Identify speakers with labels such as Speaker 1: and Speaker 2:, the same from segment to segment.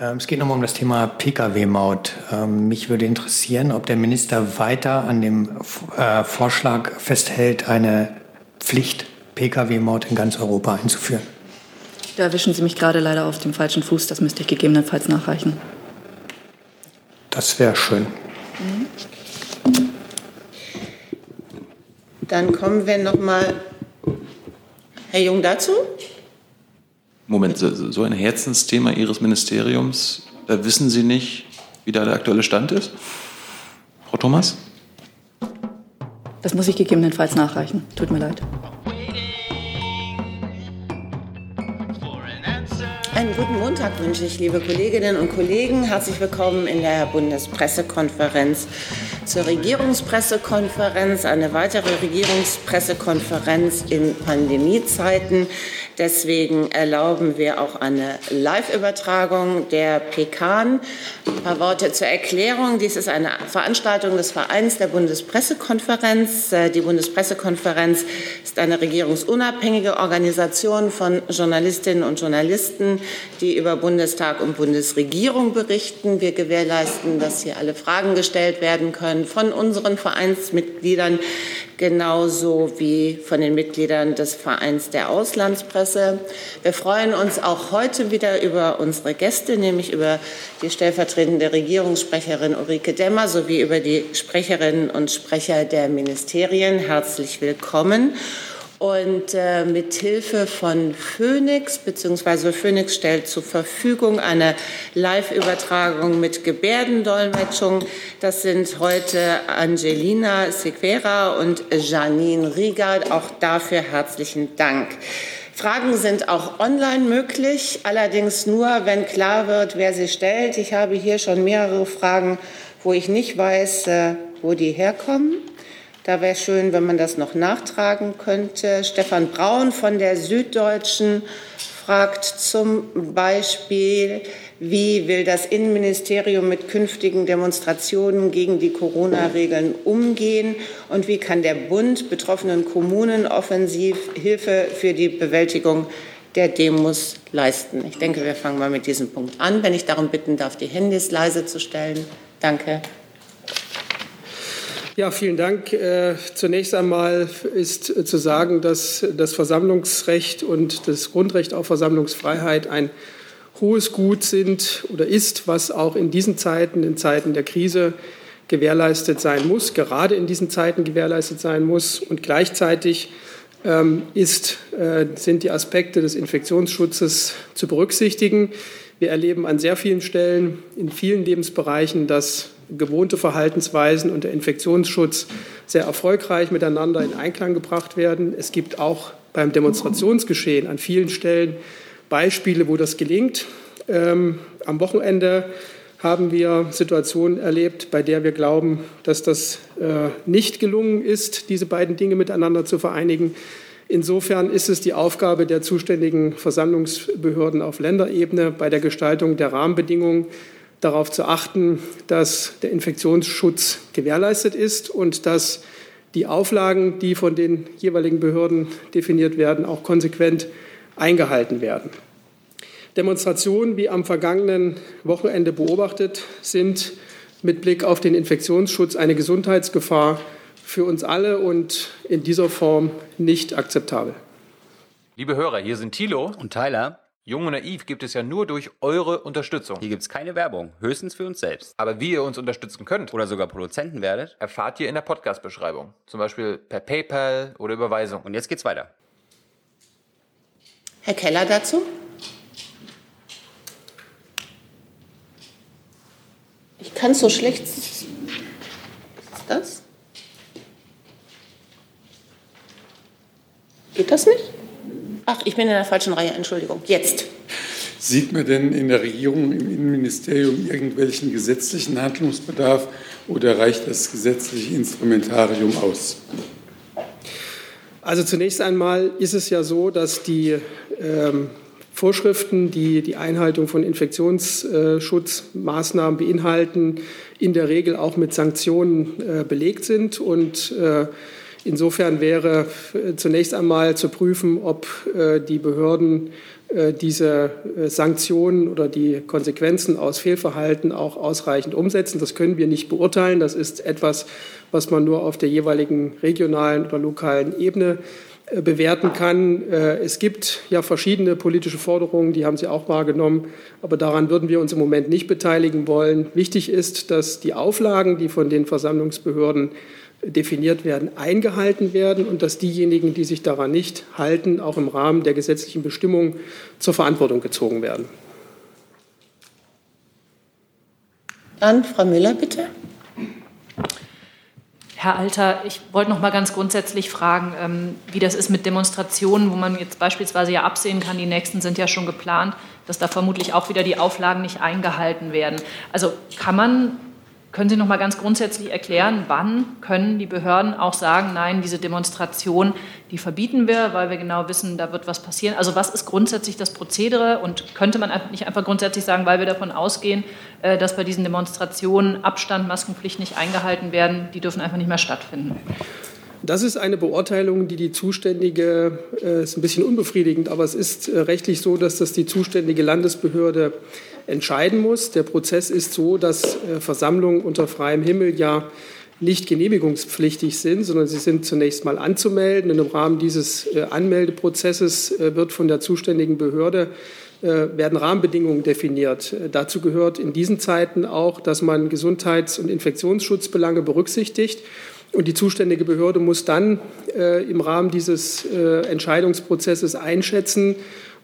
Speaker 1: Ähm, es geht nochmal um das Thema Pkw-Maut. Ähm, mich würde interessieren, ob der Minister weiter an dem äh, Vorschlag festhält, eine Pflicht Pkw-Maut in ganz Europa einzuführen.
Speaker 2: Da erwischen Sie mich gerade leider auf dem falschen Fuß. Das müsste ich gegebenenfalls nachreichen.
Speaker 1: Das wäre schön.
Speaker 3: Dann kommen wir noch mal, Herr Jung, dazu.
Speaker 4: Moment, so ein Herzensthema Ihres Ministeriums, da wissen Sie nicht, wie da der aktuelle Stand ist? Frau Thomas?
Speaker 2: Das muss ich gegebenenfalls nachreichen. Tut mir leid.
Speaker 3: Einen guten Montag wünsche ich, liebe Kolleginnen und Kollegen. Herzlich willkommen in der Bundespressekonferenz zur Regierungspressekonferenz, eine weitere Regierungspressekonferenz in Pandemiezeiten. Deswegen erlauben wir auch eine Live-Übertragung der PKN. Ein paar Worte zur Erklärung. Dies ist eine Veranstaltung des Vereins der Bundespressekonferenz. Äh, die Bundespressekonferenz ist eine regierungsunabhängige Organisation von Journalistinnen und Journalisten, die über Bundestag und Bundesregierung berichten. Wir gewährleisten, dass hier alle Fragen gestellt werden können von unseren Vereinsmitgliedern genauso wie von den Mitgliedern des Vereins der Auslandspresse. Wir freuen uns auch heute wieder über unsere Gäste, nämlich über die stellvertretende Regierungssprecherin Ulrike Demmer sowie über die Sprecherinnen und Sprecher der Ministerien. Herzlich willkommen. Und äh, mit Hilfe von Phoenix, beziehungsweise Phoenix stellt zur Verfügung eine Live-Übertragung mit Gebärdendolmetschung. Das sind heute Angelina Sequera und Janine Rieger. Auch dafür herzlichen Dank. Fragen sind auch online möglich, allerdings nur, wenn klar wird, wer sie stellt. Ich habe hier schon mehrere Fragen, wo ich nicht weiß, äh, wo die herkommen. Da wäre schön, wenn man das noch nachtragen könnte. Stefan Braun von der Süddeutschen fragt zum Beispiel, wie will das Innenministerium mit künftigen Demonstrationen gegen die Corona-Regeln umgehen und wie kann der Bund betroffenen Kommunen offensiv Hilfe für die Bewältigung der Demos leisten? Ich denke, wir fangen mal mit diesem Punkt an. Wenn ich darum bitten darf, die Handys leise zu stellen. Danke.
Speaker 5: Ja, vielen Dank. Äh, zunächst einmal ist zu sagen, dass das Versammlungsrecht und das Grundrecht auf Versammlungsfreiheit ein hohes Gut sind oder ist, was auch in diesen Zeiten, in Zeiten der Krise gewährleistet sein muss, gerade in diesen Zeiten gewährleistet sein muss. Und gleichzeitig ähm, ist, äh, sind die Aspekte des Infektionsschutzes zu berücksichtigen. Wir erleben an sehr vielen Stellen, in vielen Lebensbereichen, dass gewohnte Verhaltensweisen und der Infektionsschutz sehr erfolgreich miteinander in Einklang gebracht werden. Es gibt auch beim Demonstrationsgeschehen an vielen Stellen Beispiele, wo das gelingt. Ähm, am Wochenende haben wir Situationen erlebt, bei der wir glauben, dass das äh, nicht gelungen ist, diese beiden Dinge miteinander zu vereinigen. Insofern ist es die Aufgabe der zuständigen Versammlungsbehörden auf Länderebene bei der Gestaltung der Rahmenbedingungen darauf zu achten, dass der Infektionsschutz gewährleistet ist und dass die Auflagen, die von den jeweiligen Behörden definiert werden, auch konsequent eingehalten werden. Demonstrationen, wie am vergangenen Wochenende beobachtet, sind mit Blick auf den Infektionsschutz eine Gesundheitsgefahr für uns alle und in dieser Form nicht akzeptabel.
Speaker 6: Liebe Hörer, hier sind Thilo
Speaker 7: und Tyler.
Speaker 6: Jung und Naiv gibt es ja nur durch eure Unterstützung.
Speaker 7: Hier gibt es keine Werbung, höchstens für uns selbst.
Speaker 6: Aber wie ihr uns unterstützen könnt
Speaker 7: oder sogar Produzenten werdet,
Speaker 6: erfahrt ihr in der Podcast-Beschreibung. Zum Beispiel per PayPal oder Überweisung.
Speaker 7: Und jetzt geht's weiter.
Speaker 3: Herr Keller dazu? Ich kann so schlecht. Was ist das? Geht das nicht? Ach, ich bin in der falschen Reihe, Entschuldigung. Jetzt.
Speaker 8: Sieht man denn in der Regierung, im Innenministerium irgendwelchen gesetzlichen Handlungsbedarf oder reicht das gesetzliche Instrumentarium aus?
Speaker 5: Also zunächst einmal ist es ja so, dass die ähm, Vorschriften, die die Einhaltung von Infektionsschutzmaßnahmen beinhalten, in der Regel auch mit Sanktionen äh, belegt sind und äh, Insofern wäre zunächst einmal zu prüfen, ob die Behörden diese Sanktionen oder die Konsequenzen aus Fehlverhalten auch ausreichend umsetzen. Das können wir nicht beurteilen. Das ist etwas, was man nur auf der jeweiligen regionalen oder lokalen Ebene äh, bewerten kann. Äh, es gibt ja verschiedene politische Forderungen, die haben Sie auch wahrgenommen, aber daran würden wir uns im Moment nicht beteiligen wollen. Wichtig ist, dass die Auflagen, die von den Versammlungsbehörden definiert werden, eingehalten werden und dass diejenigen, die sich daran nicht halten, auch im Rahmen der gesetzlichen Bestimmungen zur Verantwortung gezogen werden.
Speaker 3: Dann Frau Müller, bitte.
Speaker 9: Herr Alter, ich wollte noch mal ganz grundsätzlich fragen, ähm, wie das ist mit Demonstrationen, wo man jetzt beispielsweise ja absehen kann, die nächsten sind ja schon geplant, dass da vermutlich auch wieder die Auflagen nicht eingehalten werden. Also kann man können Sie noch mal ganz grundsätzlich erklären, wann können die Behörden auch sagen, nein, diese Demonstration, die verbieten wir, weil wir genau wissen, da wird was passieren? Also was ist grundsätzlich das Prozedere und könnte man nicht einfach grundsätzlich sagen, weil wir davon ausgehen, äh, dass bei diesen Demonstrationen Abstand, Maskenpflicht nicht eingehalten werden, die dürfen einfach nicht mehr stattfinden?
Speaker 5: Das ist eine Beurteilung, die die zuständige, äh, ist ein bisschen unbefriedigend, aber es ist äh, rechtlich so, dass das die zuständige Landesbehörde entscheiden muss. Der Prozess ist so, dass äh, Versammlungen unter freiem Himmel ja nicht genehmigungspflichtig sind, sondern sie sind zunächst mal anzumelden. Und im Rahmen dieses äh, Anmeldeprozesses äh, wird von der zuständigen Behörde werden Rahmenbedingungen definiert. Dazu gehört in diesen Zeiten auch, dass man Gesundheits- und Infektionsschutzbelange berücksichtigt. Und die zuständige Behörde muss dann im Rahmen dieses Entscheidungsprozesses einschätzen,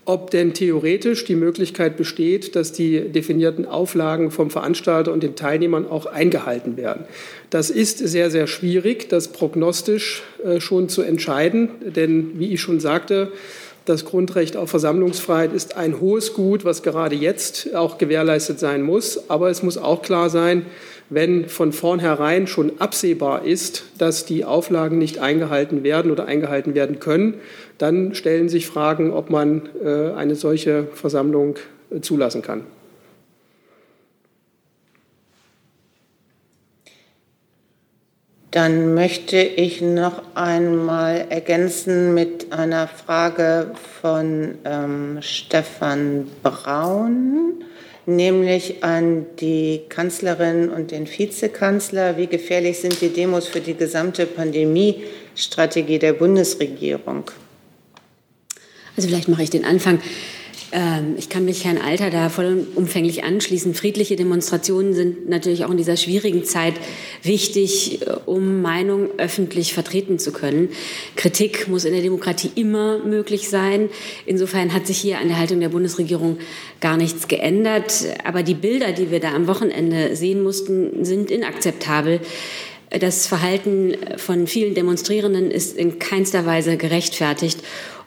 Speaker 5: ob denn theoretisch die Möglichkeit besteht, dass die definierten Auflagen vom Veranstalter und den Teilnehmern auch eingehalten werden. Das ist sehr, sehr schwierig, das prognostisch äh, schon zu entscheiden, denn wie ich schon sagte, das Grundrecht auf Versammlungsfreiheit ist ein hohes Gut, was gerade jetzt auch gewährleistet sein muss. Aber es muss auch klar sein, wenn von vornherein schon absehbar ist, dass die Auflagen nicht eingehalten werden oder eingehalten werden können, dann stellen sich Fragen, ob man äh, eine solche Versammlung äh, zulassen kann.
Speaker 3: Dann möchte ich noch einmal ergänzen mit einer Frage von ähm, Stefan Braun nämlich an die Kanzlerin und den Vizekanzler. Wie gefährlich sind die Demos für die gesamte Pandemiestrategie der Bundesregierung?
Speaker 10: Also vielleicht mache ich den Anfang. Ähm, ich kann mich Herrn Alter da vollumfänglich anschließen. Friedliche Demonstrationen sind natürlich auch in dieser schwierigen Zeit wichtig, äh, um Meinung öffentlich vertreten zu können. Kritik muss in der Demokratie immer möglich sein. Insofern hat sich hier an der Haltung der Bundesregierung gar nichts geändert. Aber die Bilder, die wir da am Wochenende sehen mussten, sind inakzeptabel. Das Verhalten von vielen Demonstrierenden ist in keinster Weise gerechtfertigt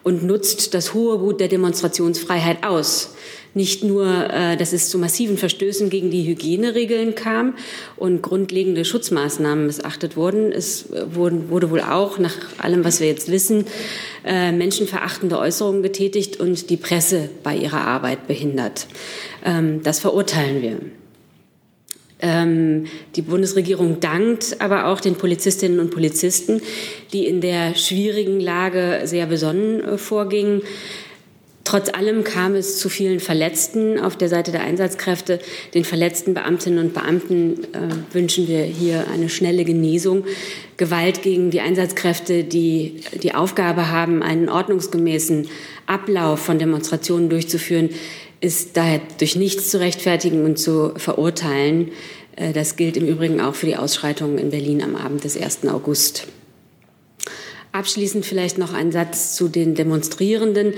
Speaker 10: und nutzt das hohe Gut der Demonstrationsfreiheit aus. Nicht nur, äh, dass es zu massiven Verstößen gegen die Hygieneregeln kam und grundlegende Schutzmaßnahmen missachtet wurden. Es äh, wurde wohl auch, nach allem, was wir jetzt wissen, äh, menschenverachtende Äußerungen getätigt und die Presse bei ihrer Arbeit behindert. Ähm, das verurteilen wir. Ähm, die Bundesregierung dankt aber auch den Polizistinnen und Polizisten, die in der schwierigen Lage sehr besonnen äh, vorgingen. Trotz allem kam es zu vielen Verletzten auf der Seite der Einsatzkräfte. Den verletzten Beamtinnen und Beamten äh, wünschen wir hier eine schnelle Genesung. Gewalt gegen die Einsatzkräfte, die die Aufgabe haben, einen ordnungsgemäßen Ablauf von Demonstrationen durchzuführen, ist daher durch nichts zu rechtfertigen und zu verurteilen. Äh, das gilt im Übrigen auch für die Ausschreitungen in Berlin am Abend des 1. August. Abschließend vielleicht noch ein Satz zu den Demonstrierenden.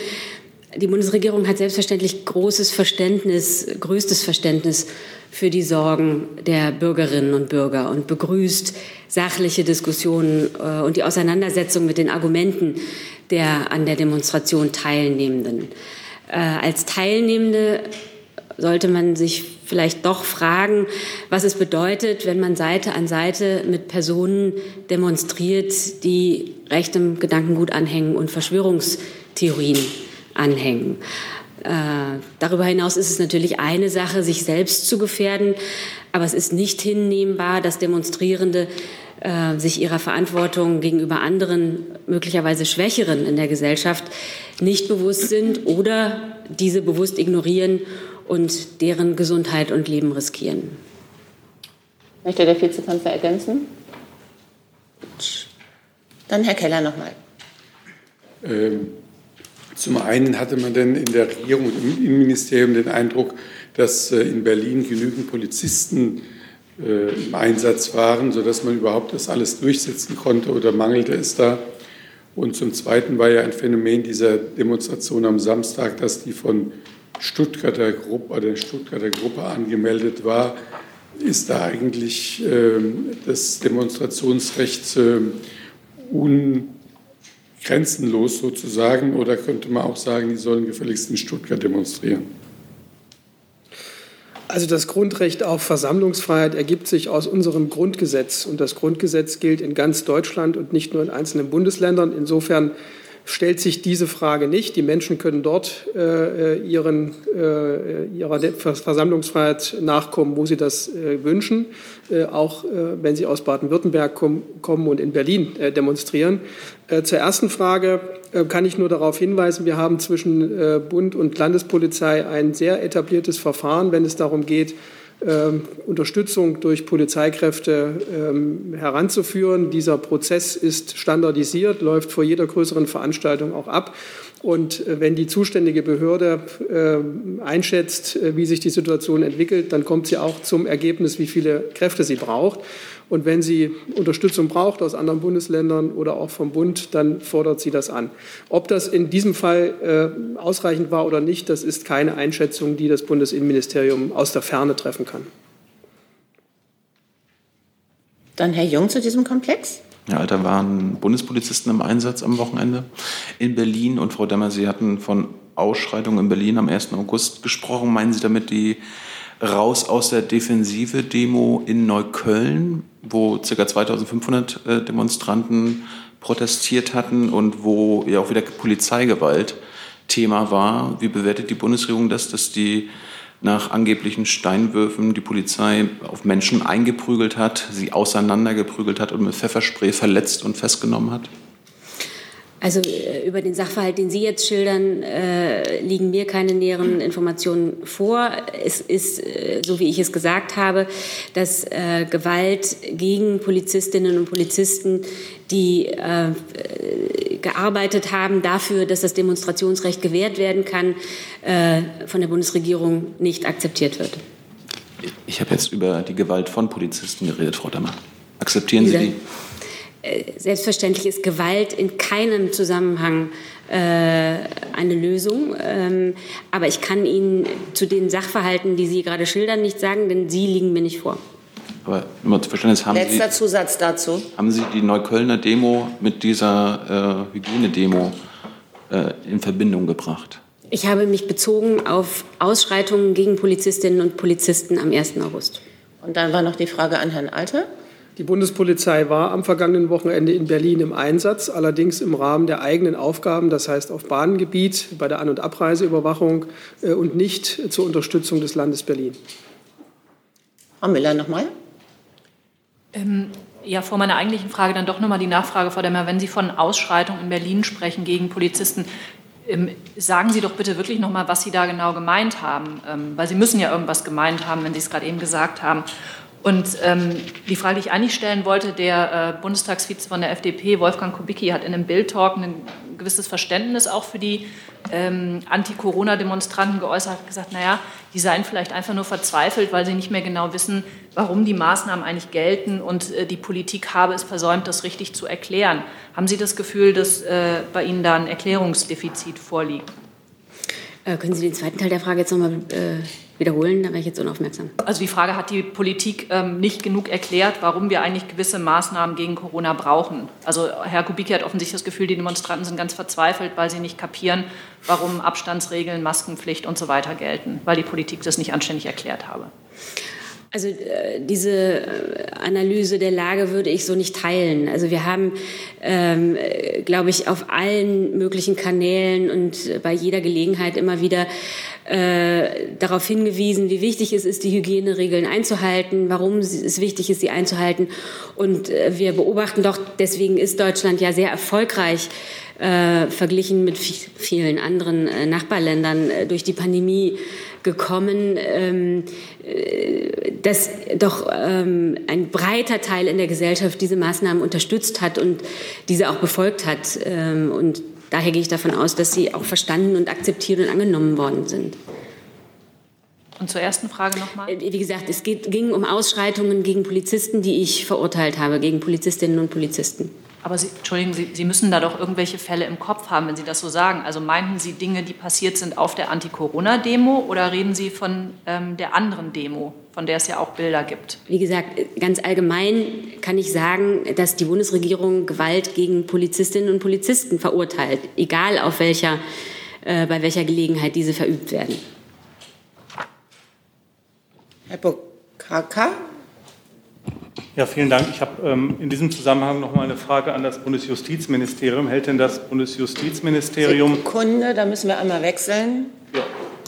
Speaker 10: Die Bundesregierung hat selbstverständlich großes Verständnis, größtes Verständnis für die Sorgen der Bürgerinnen und Bürger und begrüßt sachliche Diskussionen äh, und die Auseinandersetzung mit den Argumenten der an der Demonstration Teilnehmenden. Äh, als Teilnehmende sollte man sich vielleicht doch fragen, was es bedeutet, wenn man Seite an Seite mit Personen demonstriert, die rechtem Gedankengut anhängen und Verschwörungstheorien anhängen. Äh, darüber hinaus ist es natürlich eine Sache, sich selbst zu gefährden, aber es ist nicht hinnehmbar, dass Demonstrierende äh, sich ihrer Verantwortung gegenüber anderen, möglicherweise Schwächeren in der Gesellschaft nicht bewusst sind oder diese bewusst ignorieren und deren Gesundheit und Leben riskieren.
Speaker 3: Möchte der Vizekanzler ergänzen? Dann Herr Keller nochmal.
Speaker 8: Ähm, zum einen hatte man denn in der Regierung und im Innenministerium den Eindruck, dass äh, in Berlin genügend Polizisten äh, im Einsatz waren, sodass man überhaupt das alles durchsetzen konnte oder mangelte es da. Und zum Zweiten war ja ein Phänomen dieser Demonstration am Samstag, dass die von Stuttgarter Gruppe, der Stuttgarter Gruppe angemeldet war. Ist da eigentlich äh, das Demonstrationsrecht äh, ungrenzenlos sozusagen oder könnte man auch sagen, die sollen gefälligst in Stuttgart demonstrieren?
Speaker 5: Also das Grundrecht auf Versammlungsfreiheit ergibt sich aus unserem Grundgesetz. Und das Grundgesetz gilt in ganz Deutschland und nicht nur in einzelnen Bundesländern. Insofern stellt sich diese Frage nicht. Die Menschen können dort äh, ihren, äh, ihrer Versammlungsfreiheit nachkommen, wo sie das äh, wünschen, äh, auch äh, wenn sie aus Baden-Württemberg kom kommen und in Berlin äh, demonstrieren. zur ersten Frage kann ich nur darauf hinweisen, wir haben zwischen Bund und Landespolizei ein sehr etabliertes Verfahren, wenn es darum geht, Unterstützung durch Polizeikräfte ähm, heranzuführen. Dieser Prozess ist standardisiert, läuft vor jeder größeren Veranstaltung auch ab. Und äh, wenn die zuständige Behörde äh, einschätzt, äh, wie sich die Situation entwickelt, dann kommt sie auch zum Ergebnis, wie viele Kräfte sie braucht. Und wenn sie Unterstützung braucht aus anderen Bundesländern oder auch vom Bund, dann fordert sie das an. Ob das in diesem Fall äh, ausreichend war oder nicht, das ist keine Einschätzung, die das Bundesinnenministerium aus der Ferne treffen kann.
Speaker 3: Dann Herr Jung zu diesem Komplex.
Speaker 4: Ja, da waren Bundespolizisten im Einsatz am Wochenende in Berlin. Und Frau Demmer, Sie hatten von Ausschreitungen in Berlin am 1. August gesprochen. Meinen Sie damit die raus aus der Defensive Demo in Neukölln, wo ca. 2500 äh, Demonstranten protestiert hatten und wo ja auch wieder Polizeigewalt Thema war. Wie bewertet die Bundesregierung das, dass die nach angeblichen Steinwürfen die Polizei auf Menschen eingeprügelt hat, sie auseinandergeprügelt hat und mit Pfefferspray verletzt und festgenommen hat?
Speaker 10: Also äh, über den Sachverhalt, den Sie jetzt schildern, äh, liegen mir keine näheren Informationen vor. Es ist, äh, so wie ich es gesagt habe, dass äh, Gewalt gegen Polizistinnen und Polizisten, die äh, gearbeitet haben dafür, dass das Demonstrationsrecht gewährt werden kann, von der Bundesregierung nicht akzeptiert wird.
Speaker 4: Ich habe jetzt über die Gewalt von Polizisten geredet, Frau Dammer. Akzeptieren Sie die?
Speaker 10: Äh, selbstverständlich ist Gewalt in keinem Zusammenhang äh, eine Lösung. Ähm, aber ich kann Ihnen zu den Sachverhalten, die Sie gerade schildern, nicht sagen, denn sie liegen mir nicht vor.
Speaker 4: Aber nur zu Verständnis haben
Speaker 3: Letzter
Speaker 4: Sie,
Speaker 3: Zusatz dazu.
Speaker 4: Haben Sie die Neuköllner Demo mit dieser äh, Hygienedemo äh, in Verbindung gebracht?
Speaker 10: Ich habe mich bezogen auf Ausschreitungen gegen Polizistinnen und Polizisten am 1. August.
Speaker 3: Und dann war noch die Frage an Herrn Alter.
Speaker 5: Die Bundespolizei war am vergangenen Wochenende in Berlin im Einsatz, allerdings im Rahmen der eigenen Aufgaben, das heißt auf Bahngebiet, bei der An- und Abreiseüberwachung äh, und nicht zur Unterstützung des Landes Berlin.
Speaker 3: Frau Müller nochmal.
Speaker 9: Ähm, ja, vor meiner eigentlichen Frage dann doch nochmal die Nachfrage, Frau Demmer. Wenn Sie von Ausschreitungen in Berlin sprechen gegen Polizisten, ähm, sagen Sie doch bitte wirklich nochmal, was Sie da genau gemeint haben. Ähm, weil Sie müssen ja irgendwas gemeint haben, wenn Sie es gerade eben gesagt haben. Und ähm, die Frage, die ich eigentlich stellen wollte, der äh, Bundestagsvize von der FDP, Wolfgang Kubicki, hat in einem Bildtalk ein gewisses Verständnis auch für die ähm, Anti-Corona-Demonstranten geäußert, hat gesagt, naja, die seien vielleicht einfach nur verzweifelt, weil sie nicht mehr genau wissen, warum die Maßnahmen eigentlich gelten und äh, die Politik habe es versäumt, das richtig zu erklären. Haben Sie das Gefühl, dass äh, bei Ihnen da ein Erklärungsdefizit vorliegt?
Speaker 10: Äh, können Sie den zweiten Teil der Frage jetzt nochmal äh, wiederholen? Da wäre ich jetzt unaufmerksam.
Speaker 9: Also die Frage, hat die Politik ähm, nicht genug erklärt, warum wir eigentlich gewisse Maßnahmen gegen Corona brauchen? Also Herr Kubicki hat offensichtlich das Gefühl, die Demonstranten sind ganz verzweifelt, weil sie nicht kapieren, warum Abstandsregeln, Maskenpflicht und so weiter gelten, weil die Politik das nicht anständig erklärt habe.
Speaker 10: Also äh, diese äh, Analyse der Lage würde ich so nicht teilen. Also wir haben, ähm, glaube ich, auf allen möglichen Kanälen und bei jeder Gelegenheit immer wieder äh, darauf hingewiesen, wie wichtig es ist, die Hygieneregeln einzuhalten, warum es wichtig ist, sie einzuhalten. Und äh, wir beobachten doch, deswegen ist Deutschland ja sehr erfolgreich äh, verglichen mit vielen anderen äh, Nachbarländern äh, durch die Pandemie gekommen, ähm, äh, dass doch ähm, ein breiter Teil in der Gesellschaft diese Maßnahmen unterstützt hat und diese auch befolgt hat. Ähm, und daher gehe ich davon aus, dass sie auch verstanden und akzeptiert und angenommen worden sind.
Speaker 9: Und zur ersten Frage nochmal.
Speaker 10: Äh, wie gesagt, es geht, ging um Ausschreitungen gegen Polizisten, die ich verurteilt habe, gegen Polizistinnen und Polizisten.
Speaker 9: Aber Sie, Entschuldigen Sie, Sie müssen da doch irgendwelche Fälle im Kopf haben, wenn Sie das so sagen. Also meinten Sie Dinge, die passiert sind auf der Anti-Corona-Demo oder reden Sie von ähm, der anderen Demo, von der es ja auch Bilder gibt?
Speaker 10: Wie gesagt, ganz allgemein kann ich sagen, dass die Bundesregierung Gewalt gegen Polizistinnen und Polizisten verurteilt, egal auf welcher, äh, bei welcher Gelegenheit diese verübt werden.
Speaker 3: Herr Bukaka?
Speaker 11: Ja, vielen Dank. Ich habe ähm, in diesem Zusammenhang noch mal eine Frage an das Bundesjustizministerium. Hält denn das Bundesjustizministerium.
Speaker 3: Sekunde, da müssen wir einmal wechseln.
Speaker 11: Ja,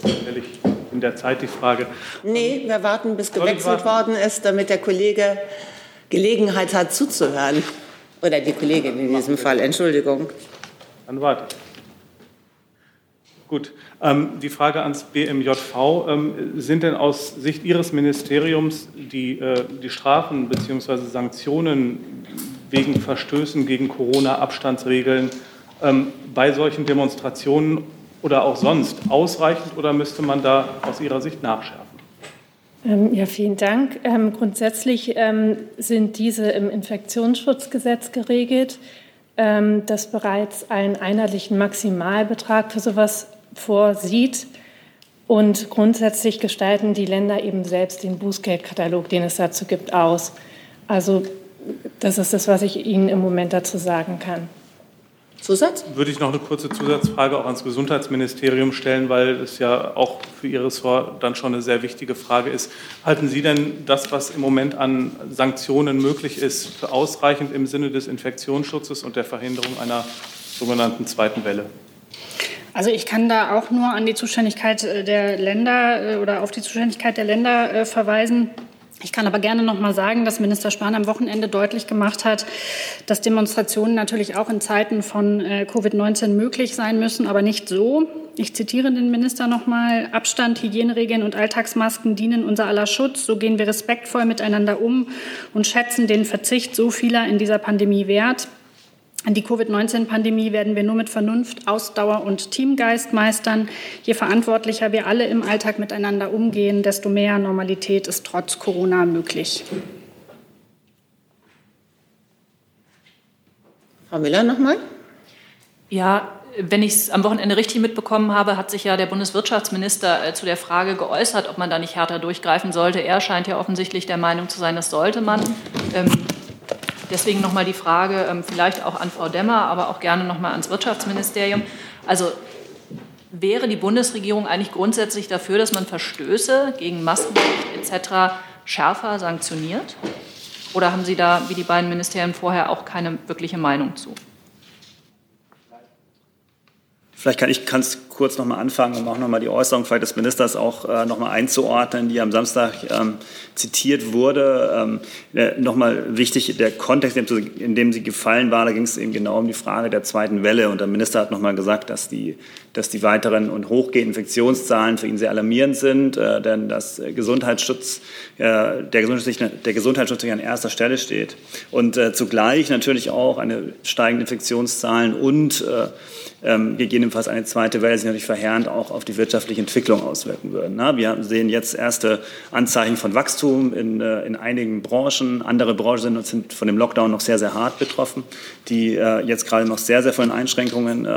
Speaker 11: stelle ich in der Zeit die Frage.
Speaker 3: Nee, wir warten, bis gewechselt worden ist, damit der Kollege Gelegenheit hat zuzuhören. Oder die Kollegin in diesem Fall, Entschuldigung.
Speaker 11: Dann warte. Gut. Ähm, die Frage ans BMJV. Ähm, sind denn aus Sicht Ihres Ministeriums die, äh, die Strafen bzw. Sanktionen wegen Verstößen gegen Corona-Abstandsregeln ähm, bei solchen Demonstrationen oder auch sonst ausreichend oder müsste man da aus Ihrer Sicht nachschärfen?
Speaker 12: Ähm, ja, vielen Dank. Ähm, grundsätzlich ähm, sind diese im Infektionsschutzgesetz geregelt, das bereits einen einheitlichen Maximalbetrag für sowas vorsieht. Und grundsätzlich gestalten die Länder eben selbst den Bußgeldkatalog, den es dazu gibt, aus. Also das ist das, was ich Ihnen im Moment dazu sagen kann.
Speaker 3: Zusatz?
Speaker 11: Würde ich noch eine kurze Zusatzfrage auch ans Gesundheitsministerium stellen, weil es ja auch für Ihr Ressort dann schon eine sehr wichtige Frage ist. Halten Sie denn das, was im Moment an Sanktionen möglich ist, für ausreichend im Sinne des Infektionsschutzes und der Verhinderung einer sogenannten zweiten Welle?
Speaker 13: Also ich kann da auch nur an die Zuständigkeit äh, der Länder äh, oder auf die Zuständigkeit der Länder äh, verweisen. Ich kann aber gerne noch mal sagen, dass Minister Spahn am Wochenende deutlich gemacht hat, dass Demonstrationen natürlich auch in Zeiten von Covid-19 möglich sein müssen, aber nicht so. Ich zitiere den Minister noch mal: Abstand, Hygieneregeln und Alltagsmasken dienen unser aller Schutz. So gehen wir respektvoll miteinander um und schätzen den Verzicht so vieler in dieser Pandemie wert. Die Covid-19-Pandemie werden wir nur mit Vernunft, Ausdauer und Teamgeist meistern. Je verantwortlicher wir alle im Alltag miteinander umgehen, desto mehr Normalität ist trotz Corona möglich.
Speaker 3: Frau Müller nochmal.
Speaker 9: Ja, wenn ich es am Wochenende richtig mitbekommen habe, hat sich ja der Bundeswirtschaftsminister äh, zu der Frage geäußert, ob man da nicht härter durchgreifen sollte. Er scheint ja offensichtlich der Meinung zu sein, das sollte man. Ähm, Deswegen nochmal die Frage, ähm, vielleicht auch an Frau Demmer, aber auch gerne nochmal ans Wirtschaftsministerium. Also wäre die Bundesregierung eigentlich grundsätzlich dafür, dass man Verstöße gegen Maskenrecht etc. schärfer sanktioniert? Oder haben Sie da, wie die beiden Ministerien vorher, auch keine wirkliche Meinung zu?
Speaker 14: Vielleicht kann ich ganz kurz noch mal anfangen, um auch noch mal die Äußerung vielleicht des Ministers auch äh, noch mal einzuordnen, die am Samstag ähm, zitiert wurde. Ähm, äh, noch mal wichtig, der Kontext, in dem sie gefallen war, da ging es eben genau um die Frage der zweiten Welle. Und der Minister hat noch mal gesagt, dass die, dass die weiteren und hochgehenden Infektionszahlen für ihn sehr alarmierend sind, äh, denn dass Gesundheitsschutz, äh, der, Gesundheitsschutz, der Gesundheitsschutz an erster Stelle steht. Und äh, zugleich natürlich auch eine steigende Infektionszahlen und äh, ähm, gegebenenfalls eine zweite Welle sich natürlich verheerend auch auf die wirtschaftliche Entwicklung auswirken würden. Na, wir sehen jetzt erste Anzeichen von Wachstum in, äh, in einigen Branchen. Andere Branchen sind, sind von dem Lockdown noch sehr, sehr hart betroffen, die äh, jetzt gerade noch sehr, sehr von Einschränkungen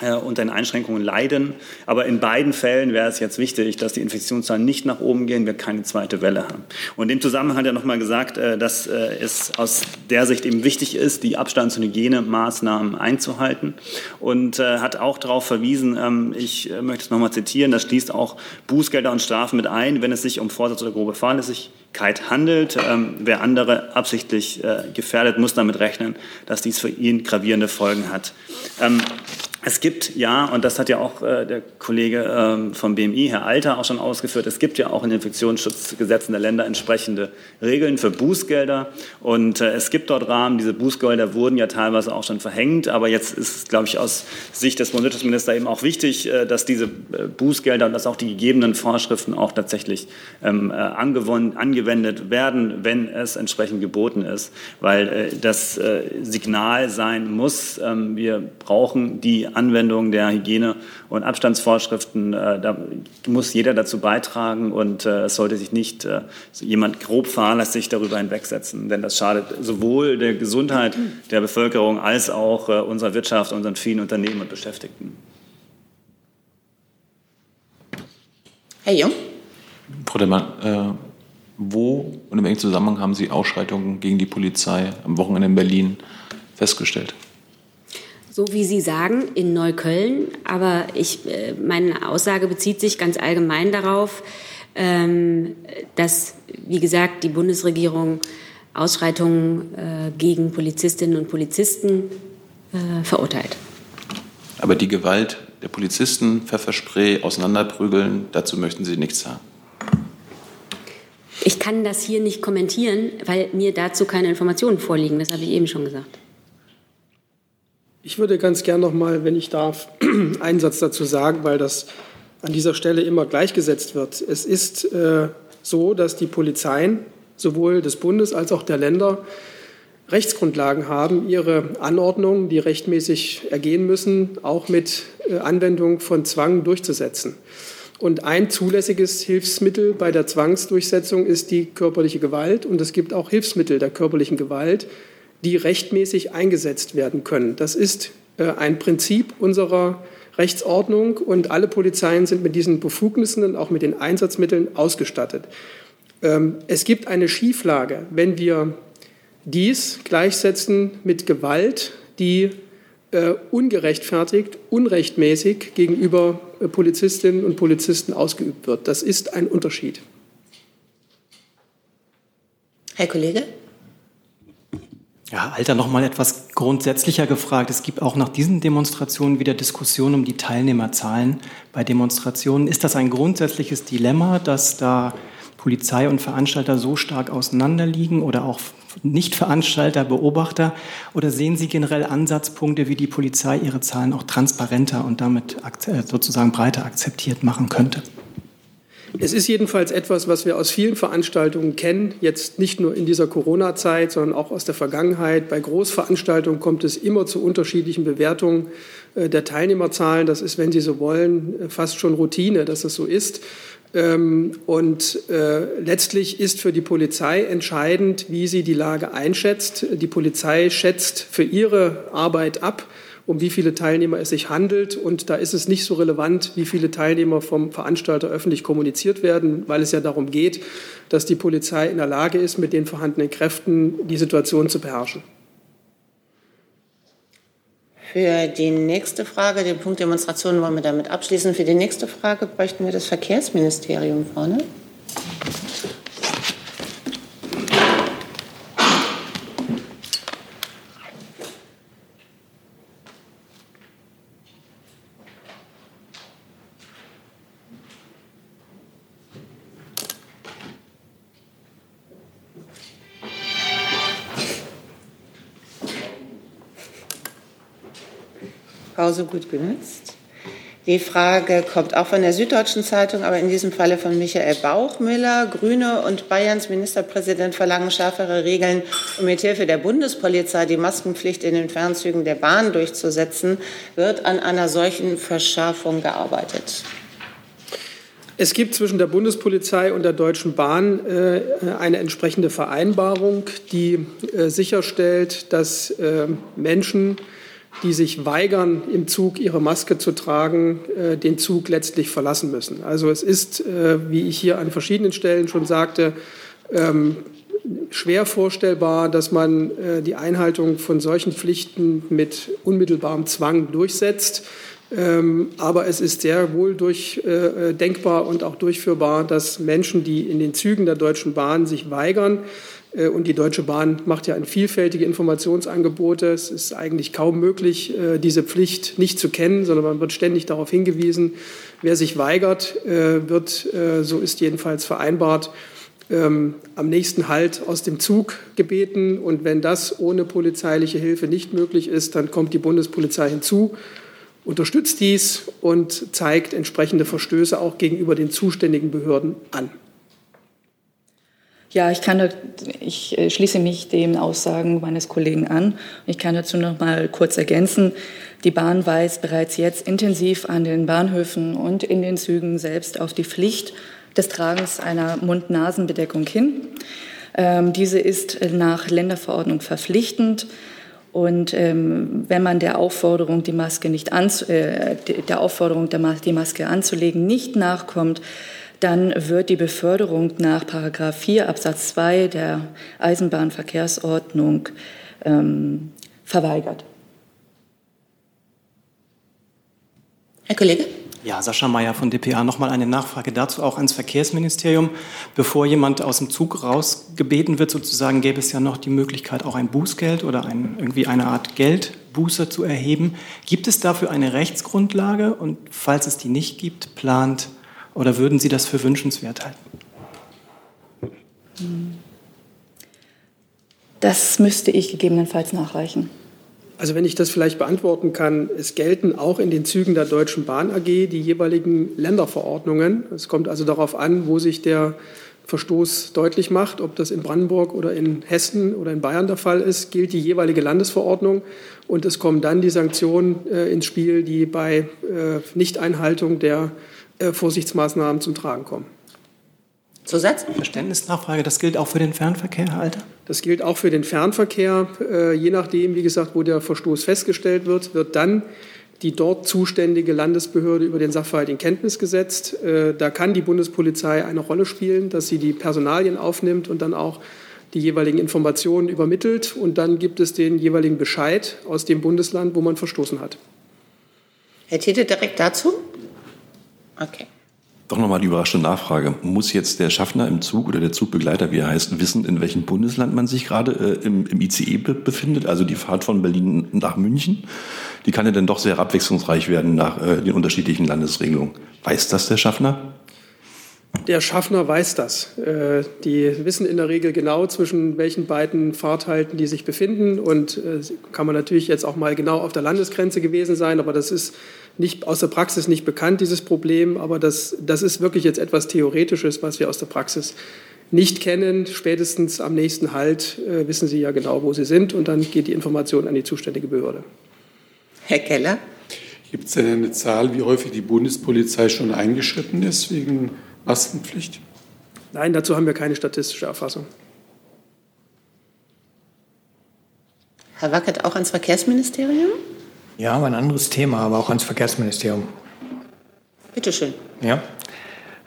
Speaker 14: äh, unter den Einschränkungen leiden. Aber in beiden Fällen wäre es jetzt wichtig, dass die Infektionszahlen nicht nach oben gehen, wir keine zweite Welle haben. Und dem Zusammenhang hat er nochmal gesagt, äh, dass äh, es aus der Sicht eben wichtig ist, die Abstands- und Hygienemaßnahmen einzuhalten und hat auch darauf verwiesen, ähm, ich möchte es nochmal zitieren, das schließt auch Bußgelder und Strafen mit ein, wenn es sich um Vorsatz oder grobe Fahrlässigkeit handelt. Ähm, wer andere absichtlich gefährdet, muss damit rechnen, dass dies für ihn gravierende Folgen hat. Es gibt ja, und das hat ja auch äh, der Kollege ähm, vom BMI, Herr Alter, auch schon ausgeführt, es gibt ja auch in den Infektionsschutzgesetzen der Länder entsprechende Regeln für Bußgelder. Und äh, es gibt dort Rahmen, diese Bußgelder wurden ja teilweise auch schon verhängt. Aber jetzt ist, glaube ich, aus Sicht des Bundesministers eben auch wichtig, äh, dass diese äh, Bußgelder und dass auch die gegebenen Vorschriften auch tatsächlich ähm, äh, angewendet werden, wenn es entsprechend geboten ist. Weil äh, das Signal sein muss, ähm, wir brauchen die Anwendung der Hygiene- und Abstandsvorschriften. Äh, da muss jeder dazu beitragen und äh, es sollte sich nicht äh, jemand grob fahrlässig darüber hinwegsetzen, denn das schadet sowohl der Gesundheit der Bevölkerung als auch unserer Wirtschaft, unseren vielen Unternehmen und Beschäftigten.
Speaker 3: Herr Jung.
Speaker 4: Frau Demmer, äh, wo und in welchem Zusammenhang haben Sie Ausschreitungen gegen die Polizei am Wochenende in Berlin festgestellt?
Speaker 10: So wie Sie sagen, in Neukölln. Aber ich, äh, meine Aussage bezieht sich ganz allgemein darauf, ähm, dass, wie gesagt, die Bundesregierung Ausschreitungen äh, gegen Polizistinnen und Polizisten äh, verurteilt.
Speaker 4: Aber die Gewalt der Polizisten, Pfefferspray, Auseinanderprügeln, dazu möchten Sie nichts sagen.
Speaker 10: Ich kann das hier nicht kommentieren, weil mir dazu keine Informationen vorliegen. Das habe ich eben schon gesagt.
Speaker 5: Ich würde ganz gern noch mal, wenn ich darf, einen Satz dazu sagen, weil das an dieser Stelle immer gleichgesetzt wird. Es ist äh, so, dass die Polizeien sowohl des Bundes als auch der Länder Rechtsgrundlagen haben, ihre Anordnungen, die rechtmäßig ergehen müssen, auch mit äh, Anwendung von Zwang durchzusetzen. Und ein zulässiges Hilfsmittel bei der Zwangsdurchsetzung ist die körperliche Gewalt. Und es gibt auch Hilfsmittel der körperlichen Gewalt, die rechtmäßig eingesetzt werden können. Das ist äh, ein Prinzip unserer Rechtsordnung und alle Polizeien sind mit diesen Befugnissen und auch mit den Einsatzmitteln ausgestattet. Ähm, es gibt eine Schieflage, wenn wir dies gleichsetzen mit Gewalt, die äh, ungerechtfertigt, unrechtmäßig gegenüber äh, Polizistinnen und Polizisten ausgeübt wird. Das ist ein Unterschied.
Speaker 3: Herr Kollege?
Speaker 15: Ja, Alter, noch mal etwas grundsätzlicher gefragt. Es gibt auch nach diesen Demonstrationen wieder Diskussionen um die Teilnehmerzahlen bei Demonstrationen. Ist das ein grundsätzliches Dilemma, dass da Polizei und Veranstalter so stark auseinanderliegen oder auch Nicht-Veranstalter, Beobachter? Oder sehen Sie generell Ansatzpunkte, wie die Polizei ihre Zahlen auch transparenter und damit äh, sozusagen breiter akzeptiert machen könnte?
Speaker 5: Es ist jedenfalls etwas, was wir aus vielen Veranstaltungen kennen, jetzt nicht nur in dieser Corona-Zeit, sondern auch aus der Vergangenheit. Bei Großveranstaltungen kommt es immer zu unterschiedlichen Bewertungen äh, der Teilnehmerzahlen. Das ist, wenn Sie so wollen, fast schon Routine, dass es so ist. Ähm, und äh, letztlich ist für die Polizei entscheidend, wie sie die Lage einschätzt. Die Polizei schätzt für ihre Arbeit ab, um wie viele Teilnehmer es sich handelt. Und da ist es nicht so relevant, wie viele Teilnehmer vom Veranstalter öffentlich kommuniziert werden, weil es ja darum geht, dass die Polizei in der Lage ist, mit den vorhandenen Kräften die Situation zu beherrschen.
Speaker 3: Für die nächste Frage, den Punkt Demonstration wollen wir damit abschließen. Für die nächste Frage bräuchten wir das Verkehrsministerium vorne. Pause gut genützt. Die Frage kommt auch von der Süddeutschen Zeitung, aber in diesem Falle von Michael Bauchmüller. Grüne und Bayerns Ministerpräsident verlangen schärfere Regeln, um mithilfe der Bundespolizei die Maskenpflicht in den Fernzügen der Bahn durchzusetzen. Wird an einer solchen Verschärfung gearbeitet?
Speaker 5: Es gibt zwischen der Bundespolizei und der Deutschen Bahn äh, eine entsprechende Vereinbarung, die äh, sicherstellt, dass äh, Menschen, die sich weigern, im Zug ihre Maske zu tragen, äh, den Zug letztlich verlassen müssen. Also es ist, äh, wie ich hier an verschiedenen Stellen schon sagte, ähm, schwer vorstellbar, dass man äh, die Einhaltung von solchen Pflichten mit unmittelbarem Zwang durchsetzt. Ähm, aber es ist sehr wohl durch, äh, denkbar und auch durchführbar, dass Menschen, die in den Zügen der Deutschen Bahn sich weigern, und die Deutsche Bahn macht ja ein vielfältige Informationsangebote. Es ist eigentlich kaum möglich, äh, diese Pflicht nicht zu kennen, sondern man wird ständig darauf hingewiesen. Wer sich weigert, äh, wird, so ist jedenfalls vereinbart, ähm, am nächsten Halt aus dem Zug gebeten. Und wenn das ohne polizeiliche Hilfe nicht möglich ist, dann kommt die Bundespolizei hinzu unterstützt dies und zeigt entsprechende Verstöße auch gegenüber den zuständigen Behörden an.
Speaker 2: Ja, ich, kann, ich äh, schließe mich den Aussagen meines Kollegen an. Ich kann dazu noch mal kurz ergänzen. Die Bahn weist bereits jetzt intensiv an den Bahnhöfen und in den Zügen selbst auf die Pflicht des Tragens einer Mund-Nasen-Bedeckung hin. Ähm, diese ist nach Länderverordnung verpflichtend. Und ähm, wenn man der Aufforderung, die Maske nicht an, äh, der Aufforderung, die Maske anzulegen, nicht nachkommt, dann wird die Beförderung nach Paragraph 4 Absatz 2 der Eisenbahnverkehrsordnung ähm, verweigert.
Speaker 3: Herr Kollege?
Speaker 15: Ja, Sascha Mayer von dpa. Nochmal eine Nachfrage dazu auch ans Verkehrsministerium. Bevor jemand aus dem Zug rausgebeten wird, sozusagen, gäbe es ja noch die Möglichkeit, auch ein Bußgeld oder ein, irgendwie eine Art Geldbuße zu erheben. Gibt es dafür eine Rechtsgrundlage? Und falls es die nicht gibt, plant oder würden Sie das für wünschenswert halten?
Speaker 2: Das müsste ich gegebenenfalls nachreichen.
Speaker 5: Also wenn ich das vielleicht beantworten kann, es gelten auch in den Zügen der Deutschen Bahn AG die jeweiligen Länderverordnungen. Es kommt also darauf an, wo sich der Verstoß deutlich macht, ob das in Brandenburg oder in Hessen oder in Bayern der Fall ist, gilt die jeweilige Landesverordnung und es kommen dann die Sanktionen äh, ins Spiel, die bei äh, Nichteinhaltung der äh, Vorsichtsmaßnahmen zum Tragen kommen.
Speaker 3: Zusatz?
Speaker 15: Verständnisnachfrage, das gilt auch für den Fernverkehr, Herr Alter?
Speaker 5: Das gilt auch für den Fernverkehr. Äh, je nachdem, wie gesagt, wo der Verstoß festgestellt wird, wird dann die dort zuständige Landesbehörde über den Sachverhalt in Kenntnis gesetzt. Äh, da kann die Bundespolizei eine Rolle spielen, dass sie die Personalien aufnimmt und dann auch die jeweiligen Informationen übermittelt. Und dann gibt es den jeweiligen Bescheid aus dem Bundesland, wo man verstoßen hat.
Speaker 3: Herr Tete, direkt dazu? Okay.
Speaker 16: Doch nochmal die überraschende Nachfrage. Muss jetzt der Schaffner im Zug oder der Zugbegleiter, wie er heißt, wissen, in welchem Bundesland man sich gerade äh, im, im, ICE be befindet? Also die Fahrt von Berlin nach München, die kann ja dann doch sehr abwechslungsreich werden nach äh, den unterschiedlichen Landesregelungen. Weiß das der Schaffner?
Speaker 5: Der Schaffner weiß das. Äh, die wissen in der Regel genau, zwischen welchen beiden Fahrthalten die sich befinden. Und äh, kann man natürlich jetzt auch mal genau auf der Landesgrenze gewesen sein, aber das ist nicht, aus der Praxis nicht bekannt, dieses Problem. Aber das, das ist wirklich jetzt etwas Theoretisches, was wir aus der Praxis nicht kennen. Spätestens am nächsten Halt äh, wissen Sie ja genau, wo Sie sind. Und dann geht die Information an die zuständige Behörde.
Speaker 3: Herr Keller?
Speaker 8: Gibt es denn eine Zahl, wie häufig die Bundespolizei schon eingeschritten ist wegen Maskenpflicht?
Speaker 5: Nein, dazu haben wir keine statistische Erfassung.
Speaker 3: Herr Wackert, auch ans Verkehrsministerium?
Speaker 1: Ja, aber ein anderes Thema, aber auch ans Verkehrsministerium.
Speaker 3: Bitte schön.
Speaker 1: Ja.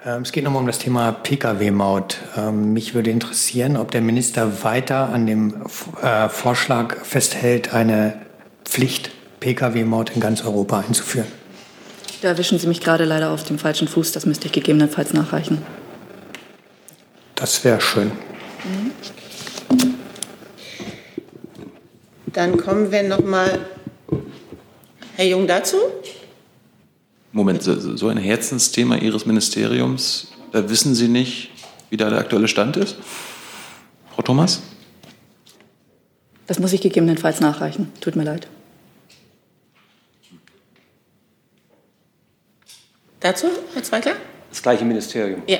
Speaker 1: Ähm, es geht nochmal um das Thema Pkw-Maut. Ähm, mich würde interessieren, ob der Minister weiter an dem äh, Vorschlag festhält, eine Pflicht Pkw-Maut in ganz Europa einzuführen.
Speaker 2: Da erwischen Sie mich gerade leider auf dem falschen Fuß. Das müsste ich gegebenenfalls nachreichen.
Speaker 1: Das wäre schön.
Speaker 3: Mhm. Dann kommen wir noch mal Herr Jung dazu?
Speaker 4: Moment, so ein Herzensthema Ihres Ministeriums, da wissen Sie nicht, wie da der aktuelle Stand ist? Frau Thomas?
Speaker 2: Das muss ich gegebenenfalls nachreichen. Tut mir leid.
Speaker 3: Dazu, Herr Zweigler?
Speaker 17: Das gleiche Ministerium.
Speaker 3: Ja,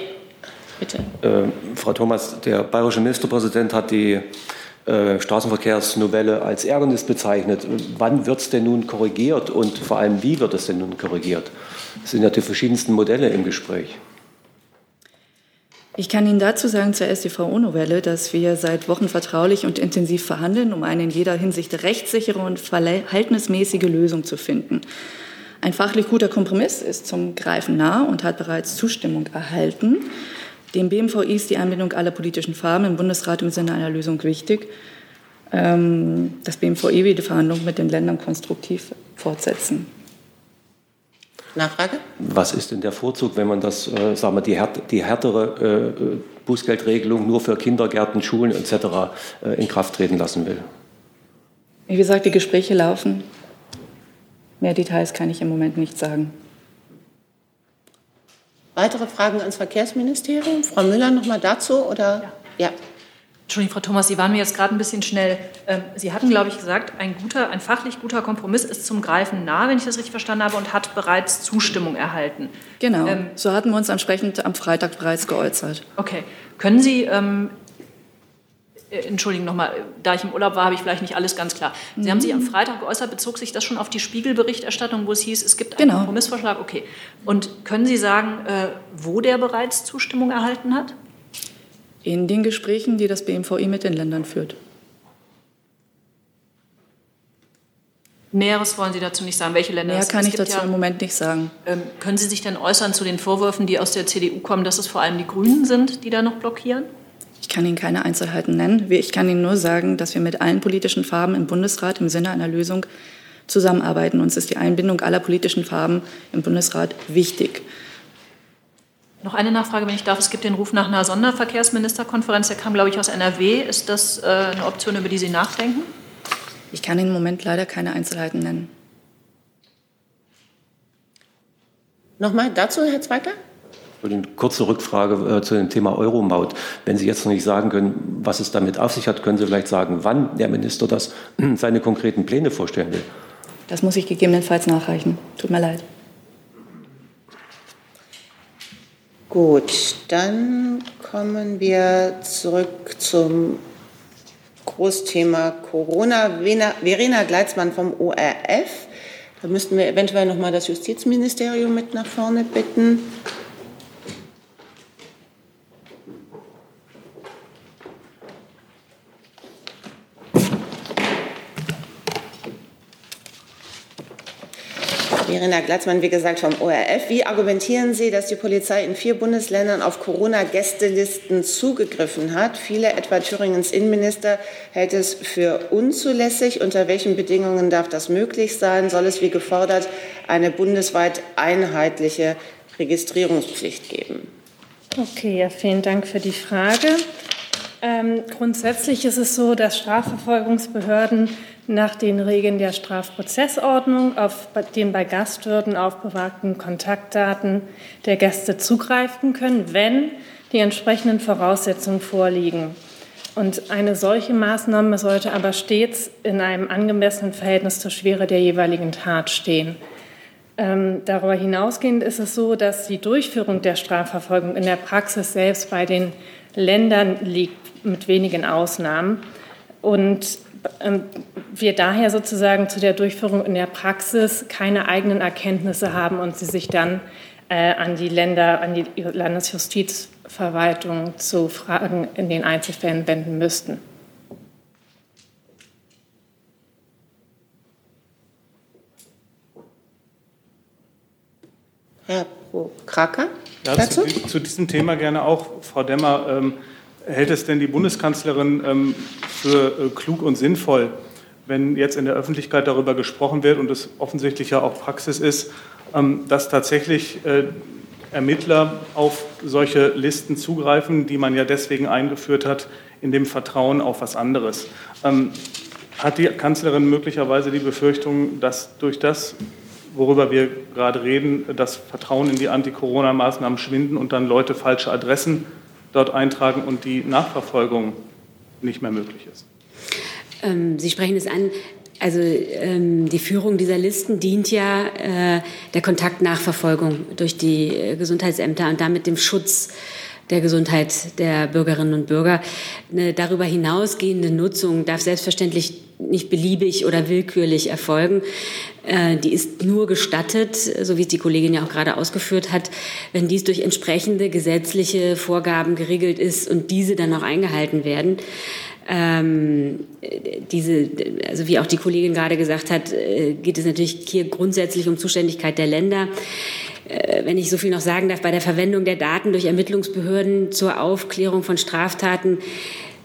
Speaker 3: bitte.
Speaker 17: Äh, Frau Thomas, der bayerische Ministerpräsident hat die äh, Straßenverkehrsnovelle als Ärgernis bezeichnet. Wann wird es denn nun korrigiert und vor allem wie wird es denn nun korrigiert? Es sind ja die verschiedensten Modelle im Gespräch.
Speaker 2: Ich kann Ihnen dazu sagen zur StVO-Novelle, dass wir seit Wochen vertraulich und intensiv verhandeln, um eine in jeder Hinsicht rechtssichere und verhältnismäßige Lösung zu finden. Ein fachlich guter Kompromiss ist zum Greifen nah und hat bereits Zustimmung erhalten. Dem BMVI ist die Anbindung aller politischen Farben im Bundesrat im Sinne einer Lösung wichtig. Ähm, das BMVI will die Verhandlungen mit den Ländern konstruktiv fortsetzen.
Speaker 3: Nachfrage?
Speaker 17: Was ist denn der Vorzug, wenn man das, äh, sagen wir, die, härt, die härtere äh, Bußgeldregelung nur für Kindergärten, Schulen etc. Äh, in Kraft treten lassen will?
Speaker 2: Wie gesagt, die Gespräche laufen. Mehr Details kann ich im Moment nicht sagen.
Speaker 3: Weitere Fragen ans Verkehrsministerium? Frau Müller noch mal dazu oder?
Speaker 9: ja. ja. Entschuldigung, Frau Thomas, Sie waren mir jetzt gerade ein bisschen schnell. Ähm, Sie hatten, glaube ich, gesagt, ein, guter, ein fachlich guter Kompromiss ist zum Greifen nah, wenn ich das richtig verstanden habe, und hat bereits Zustimmung erhalten.
Speaker 2: Genau, ähm, so hatten wir uns entsprechend am Freitag bereits geäußert.
Speaker 9: Okay. Können Sie, ähm, äh, Entschuldigung nochmal, da ich im Urlaub war, habe ich vielleicht nicht alles ganz klar. Sie mhm. haben sich am Freitag geäußert, bezog sich das schon auf die Spiegelberichterstattung, wo es hieß, es gibt einen genau. Kompromissvorschlag? Okay. Und können Sie sagen, äh, wo der bereits Zustimmung erhalten hat?
Speaker 2: in den Gesprächen, die das BMVI mit den Ländern führt.
Speaker 9: Näheres wollen Sie dazu nicht sagen. Welche Länder?
Speaker 2: Mehr kann ich dazu ja, im Moment nicht sagen.
Speaker 9: Ähm, können Sie sich denn äußern zu den Vorwürfen, die aus der CDU kommen, dass es vor allem die Grünen sind, die da noch blockieren?
Speaker 2: Ich kann Ihnen keine Einzelheiten nennen. Ich kann Ihnen nur sagen, dass wir mit allen politischen Farben im Bundesrat im Sinne einer Lösung zusammenarbeiten. Uns ist die Einbindung aller politischen Farben im Bundesrat wichtig.
Speaker 9: Noch eine Nachfrage, wenn ich darf. Es gibt den Ruf nach einer Sonderverkehrsministerkonferenz. Der kam, glaube ich, aus NRW. Ist das äh, eine Option, über die Sie nachdenken?
Speaker 2: Ich kann Ihnen im Moment leider keine Einzelheiten nennen.
Speaker 3: Nochmal dazu, Herr Zweigler?
Speaker 17: Eine kurze Rückfrage äh, zu dem Thema Euromaut. Wenn Sie jetzt noch nicht sagen können, was es damit auf sich hat, können Sie vielleicht sagen, wann der Minister das seine konkreten Pläne vorstellen will?
Speaker 2: Das muss ich gegebenenfalls nachreichen. Tut mir leid.
Speaker 3: Gut, dann kommen wir zurück zum Großthema Corona. Verena Gleitzmann vom ORF. Da müssten wir eventuell noch mal das Justizministerium mit nach vorne bitten. Verena Glatzmann, wie gesagt, vom ORF. Wie argumentieren Sie, dass die Polizei in vier Bundesländern auf Corona-Gästelisten zugegriffen hat? Viele, etwa Thüringens Innenminister, hält es für unzulässig. Unter welchen Bedingungen darf das möglich sein? Soll es, wie gefordert, eine bundesweit einheitliche Registrierungspflicht geben?
Speaker 12: Okay, ja, vielen Dank für die Frage. Ähm, grundsätzlich ist es so, dass Strafverfolgungsbehörden nach den Regeln der Strafprozessordnung auf den bei Gastwirten aufbewahrten Kontaktdaten der Gäste zugreifen können, wenn die entsprechenden Voraussetzungen vorliegen. Und eine solche Maßnahme sollte aber stets in einem angemessenen Verhältnis zur Schwere der jeweiligen Tat stehen. Ähm, darüber hinausgehend ist es so, dass die Durchführung der Strafverfolgung in der Praxis selbst bei den Ländern liegt, mit wenigen Ausnahmen. Und wir daher sozusagen zu der Durchführung in der Praxis keine eigenen Erkenntnisse haben und sie sich dann äh, an die Länder, an die Landesjustizverwaltung zu Fragen in den Einzelfällen wenden müssten.
Speaker 3: Herr Kraker?
Speaker 18: Ja, zu, zu, diesem Thema gerne auch, Frau Demmer. Ähm, hält es denn die Bundeskanzlerin ähm, für äh, klug und sinnvoll, wenn jetzt in der Öffentlichkeit darüber gesprochen wird und es offensichtlich ja auch Praxis ist, ähm, dass tatsächlich äh, Ermittler auf solche Listen zugreifen, die man ja deswegen eingeführt hat, in dem Vertrauen auf was anderes. Ähm, hat die Kanzlerin möglicherweise die Befürchtung, dass durch das, worüber wir gerade reden, das Vertrauen in die Anti-Corona-Maßnahmen schwinden und dann Leute falsche Adressen dort eintragen und die Nachverfolgung nicht mehr möglich ist.
Speaker 10: Ähm, Sie sprechen es an. Also ähm, die Führung dieser Listen dient ja äh, der Kontaktnachverfolgung durch die äh, Gesundheitsämter und damit dem Schutz der Gesundheit der Bürgerinnen und Bürger. Eine darüber hinausgehende Nutzung darf selbstverständlich nicht beliebig oder willkürlich erfolgen. Äh, die ist nur gestattet, so wie es die Kollegin ja auch gerade ausgeführt hat, wenn dies durch entsprechende gesetzliche Vorgaben geregelt ist und diese dann auch eingehalten werden. Ähm, diese, also wie auch die Kollegin gerade gesagt hat, äh, geht es natürlich hier grundsätzlich um Zuständigkeit der Länder. Äh, wenn ich so viel noch sagen darf, bei der Verwendung der Daten durch Ermittlungsbehörden zur Aufklärung von Straftaten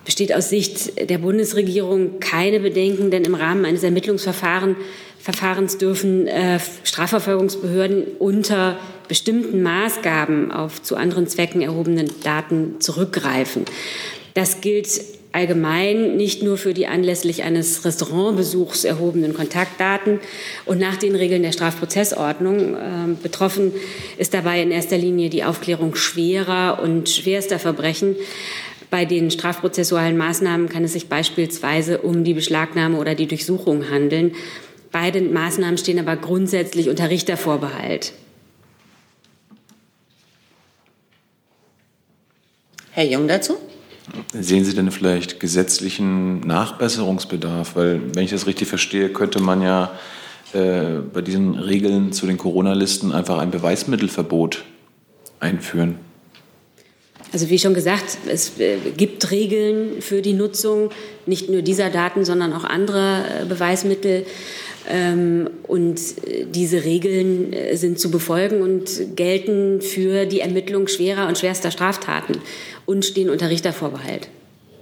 Speaker 10: besteht aus Sicht der Bundesregierung keine Bedenken, denn im Rahmen eines Ermittlungsverfahrens Verfahrens dürfen äh, Strafverfolgungsbehörden unter bestimmten Maßgaben auf zu anderen Zwecken erhobenen Daten zurückgreifen. Das gilt allgemein nicht nur für die anlässlich eines Restaurantbesuchs erhobenen Kontaktdaten und nach den Regeln der Strafprozessordnung. Äh, betroffen ist dabei in erster Linie die Aufklärung schwerer und schwerster Verbrechen. Bei den strafprozessualen Maßnahmen kann es sich beispielsweise um die Beschlagnahme oder die Durchsuchung handeln. Beide Maßnahmen stehen aber grundsätzlich unter Richtervorbehalt.
Speaker 3: Herr Jung dazu?
Speaker 4: Sehen Sie denn vielleicht gesetzlichen Nachbesserungsbedarf? Weil, wenn ich das richtig verstehe, könnte man ja äh, bei diesen Regeln zu den Corona-Listen einfach ein Beweismittelverbot einführen.
Speaker 10: Also wie schon gesagt, es äh, gibt Regeln für die Nutzung nicht nur dieser Daten, sondern auch anderer äh, Beweismittel. Ähm, und äh, diese Regeln sind zu befolgen und gelten für die Ermittlung schwerer und schwerster Straftaten und stehen unter Richtervorbehalt.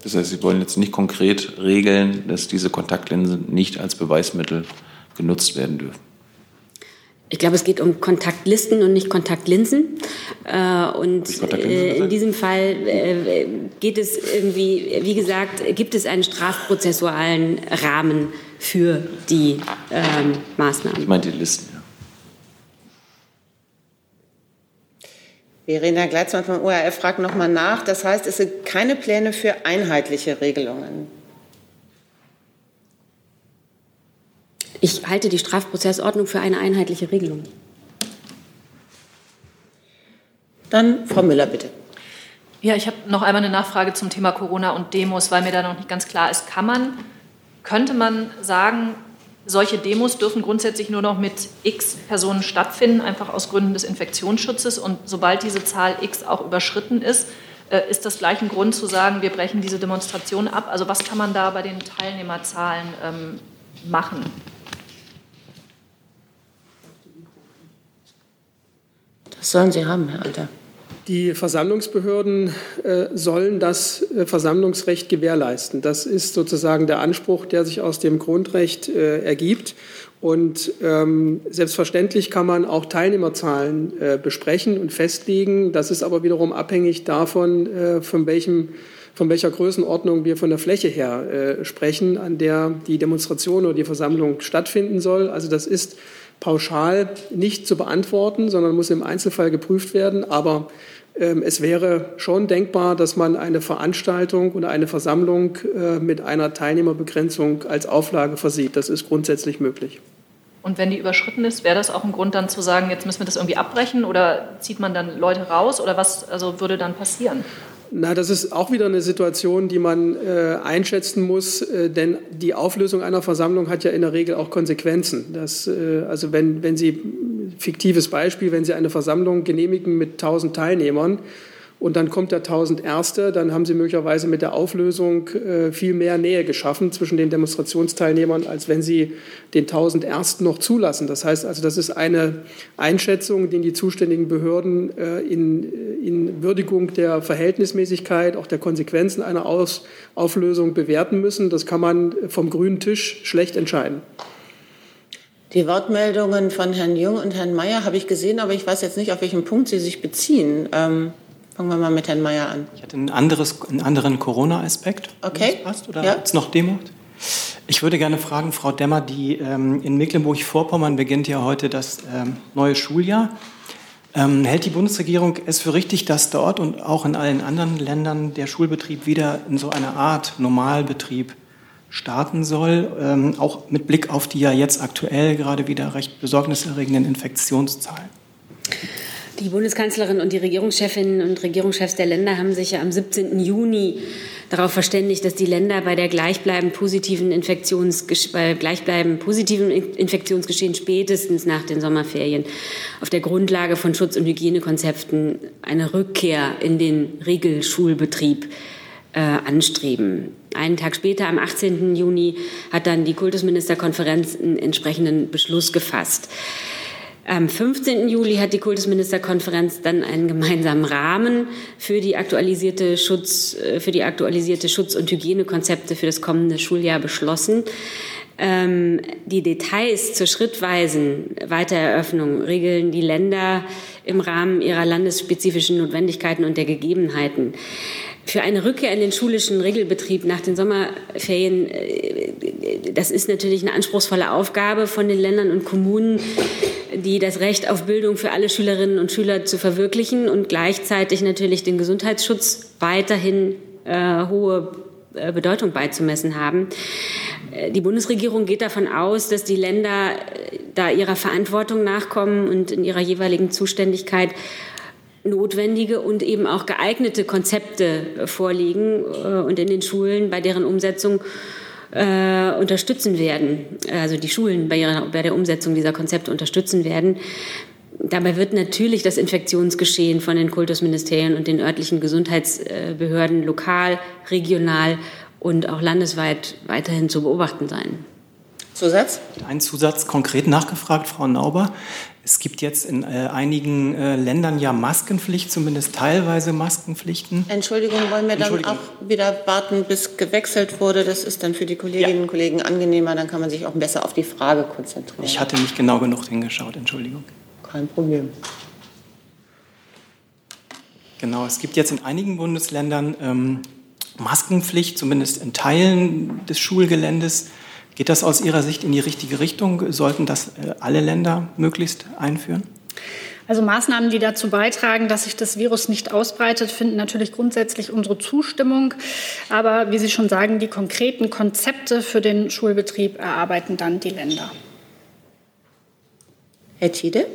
Speaker 4: Das heißt, Sie wollen jetzt nicht konkret regeln, dass diese Kontaktlinsen nicht als Beweismittel genutzt werden dürfen?
Speaker 10: Ich glaube, es geht um Kontaktlisten und nicht Kontaktlinsen. Äh, und äh, in diesem Fall äh, geht es irgendwie, wie gesagt, gibt es einen strafprozessualen Rahmen für die ähm, Maßnahmen.
Speaker 4: Ich meine die Listen, ja.
Speaker 3: Verena Gleitzmann vom ORF fragt nochmal nach. Das heißt, es sind keine Pläne für einheitliche Regelungen.
Speaker 10: Ich halte die Strafprozessordnung für eine einheitliche Regelung.
Speaker 3: Dann Frau Müller, bitte.
Speaker 9: Ja, ich habe noch einmal eine Nachfrage zum Thema Corona und Demos, weil mir da noch nicht ganz klar ist. Kann man, könnte man sagen, solche Demos dürfen grundsätzlich nur noch mit x Personen stattfinden, einfach aus Gründen des Infektionsschutzes. Und sobald diese Zahl x auch überschritten ist, äh, ist das gleich ein Grund zu sagen, wir brechen diese Demonstration ab. Also was kann man da bei den Teilnehmerzahlen ähm, machen?
Speaker 3: Das sollen Sie haben, Herr Alter.
Speaker 5: Die Versammlungsbehörden äh, sollen das äh, Versammlungsrecht gewährleisten. Das ist sozusagen der Anspruch, der sich aus dem Grundrecht äh, ergibt. Und ähm, selbstverständlich kann man auch Teilnehmerzahlen äh, besprechen und festlegen. Das ist aber wiederum abhängig davon, äh, von welchem von welcher Größenordnung wir von der Fläche her äh, sprechen, an der die Demonstration oder die Versammlung stattfinden soll. Also das ist pauschal nicht zu beantworten, sondern muss im Einzelfall geprüft werden. Aber ähm, es wäre schon denkbar, dass man eine Veranstaltung oder eine Versammlung äh, mit einer Teilnehmerbegrenzung als Auflage versieht. Das ist grundsätzlich möglich.
Speaker 9: Und wenn die überschritten ist, wäre das auch ein Grund dann zu sagen, jetzt müssen wir das irgendwie abbrechen oder zieht man dann Leute raus oder was also würde dann passieren?
Speaker 5: Na, das ist auch wieder eine Situation, die man äh, einschätzen muss, äh, denn die Auflösung einer Versammlung hat ja in der Regel auch Konsequenzen. Das, äh, also wenn, wenn Sie, fiktives Beispiel, wenn Sie eine Versammlung genehmigen mit 1000 Teilnehmern, und dann kommt der 1000 Erste, dann haben Sie möglicherweise mit der Auflösung äh, viel mehr Nähe geschaffen zwischen den Demonstrationsteilnehmern, als wenn Sie den 1000 Ersten noch zulassen. Das heißt also, das ist eine Einschätzung, die die zuständigen Behörden äh, in, in Würdigung der Verhältnismäßigkeit, auch der Konsequenzen einer Aus Auflösung bewerten müssen. Das kann man vom grünen Tisch schlecht entscheiden.
Speaker 3: Die Wortmeldungen von Herrn Jung und Herrn Mayer habe ich gesehen, aber ich weiß jetzt nicht, auf welchen Punkt Sie sich beziehen. Ähm Fangen wir mal mit Herrn Mayer an.
Speaker 15: Ich hatte ein anderes, einen anderen Corona-Aspekt.
Speaker 3: Okay.
Speaker 15: Passt, oder ja. es noch Demo? Ich würde gerne fragen, Frau Demmer, die ähm, in Mecklenburg-Vorpommern beginnt ja heute das ähm, neue Schuljahr. Ähm, hält die Bundesregierung es für richtig, dass dort und auch in allen anderen Ländern der Schulbetrieb wieder in so einer Art Normalbetrieb starten soll, ähm, auch mit Blick auf die ja jetzt aktuell gerade wieder recht besorgniserregenden Infektionszahlen?
Speaker 10: Die Bundeskanzlerin und die Regierungschefinnen und Regierungschefs der Länder haben sich ja am 17. Juni darauf verständigt, dass die Länder bei der gleichbleibend positiven, Infektions, bei gleichbleibend positiven Infektionsgeschehen spätestens nach den Sommerferien auf der Grundlage von Schutz- und Hygienekonzepten eine Rückkehr in den Regelschulbetrieb äh, anstreben. Einen Tag später, am 18. Juni, hat dann die Kultusministerkonferenz einen entsprechenden Beschluss gefasst. Am 15. Juli hat die Kultusministerkonferenz dann einen gemeinsamen Rahmen für die aktualisierte Schutz, äh, für die aktualisierte Schutz- und Hygienekonzepte für das kommende Schuljahr beschlossen. Ähm, die Details zur schrittweisen Weitereröffnung regeln die Länder im Rahmen ihrer landesspezifischen Notwendigkeiten und der Gegebenheiten. Für eine Rückkehr in den schulischen Regelbetrieb nach den Sommerferien, äh, das ist natürlich eine anspruchsvolle Aufgabe von den Ländern und Kommunen, die das Recht auf Bildung für alle Schülerinnen und Schüler zu verwirklichen und gleichzeitig natürlich den Gesundheitsschutz weiterhin äh, hohe äh, Bedeutung beizumessen haben. Äh, die Bundesregierung geht davon aus, dass die Länder da ihrer Verantwortung nachkommen und in ihrer jeweiligen Zuständigkeit notwendige und eben auch geeignete Konzepte vorliegen äh, und in den Schulen bei deren Umsetzung äh, unterstützen werden, also die Schulen bei, ihrer, bei der Umsetzung dieser Konzepte unterstützen werden. Dabei wird natürlich das Infektionsgeschehen von den Kultusministerien und den örtlichen Gesundheitsbehörden lokal, regional und auch landesweit weiterhin zu beobachten sein.
Speaker 3: Zusatz?
Speaker 15: Ein Zusatz konkret nachgefragt, Frau Nauber. Es gibt jetzt in äh, einigen äh, Ländern ja Maskenpflicht, zumindest teilweise Maskenpflichten.
Speaker 3: Entschuldigung, wollen wir dann auch wieder warten, bis gewechselt wurde? Das ist dann für die Kolleginnen ja. und Kollegen angenehmer. Dann kann man sich auch besser auf die Frage konzentrieren.
Speaker 15: Ich hatte nicht genau genug hingeschaut, Entschuldigung.
Speaker 3: Kein Problem.
Speaker 15: Genau, es gibt jetzt in einigen Bundesländern ähm, Maskenpflicht, zumindest in Teilen des Schulgeländes. Geht das aus Ihrer Sicht in die richtige Richtung? Sollten das äh, alle Länder möglichst einführen?
Speaker 13: Also Maßnahmen, die dazu beitragen, dass sich das Virus nicht ausbreitet, finden natürlich grundsätzlich unsere Zustimmung. Aber wie Sie schon sagen, die konkreten Konzepte für den Schulbetrieb erarbeiten dann die Länder.
Speaker 3: Herr Tiede?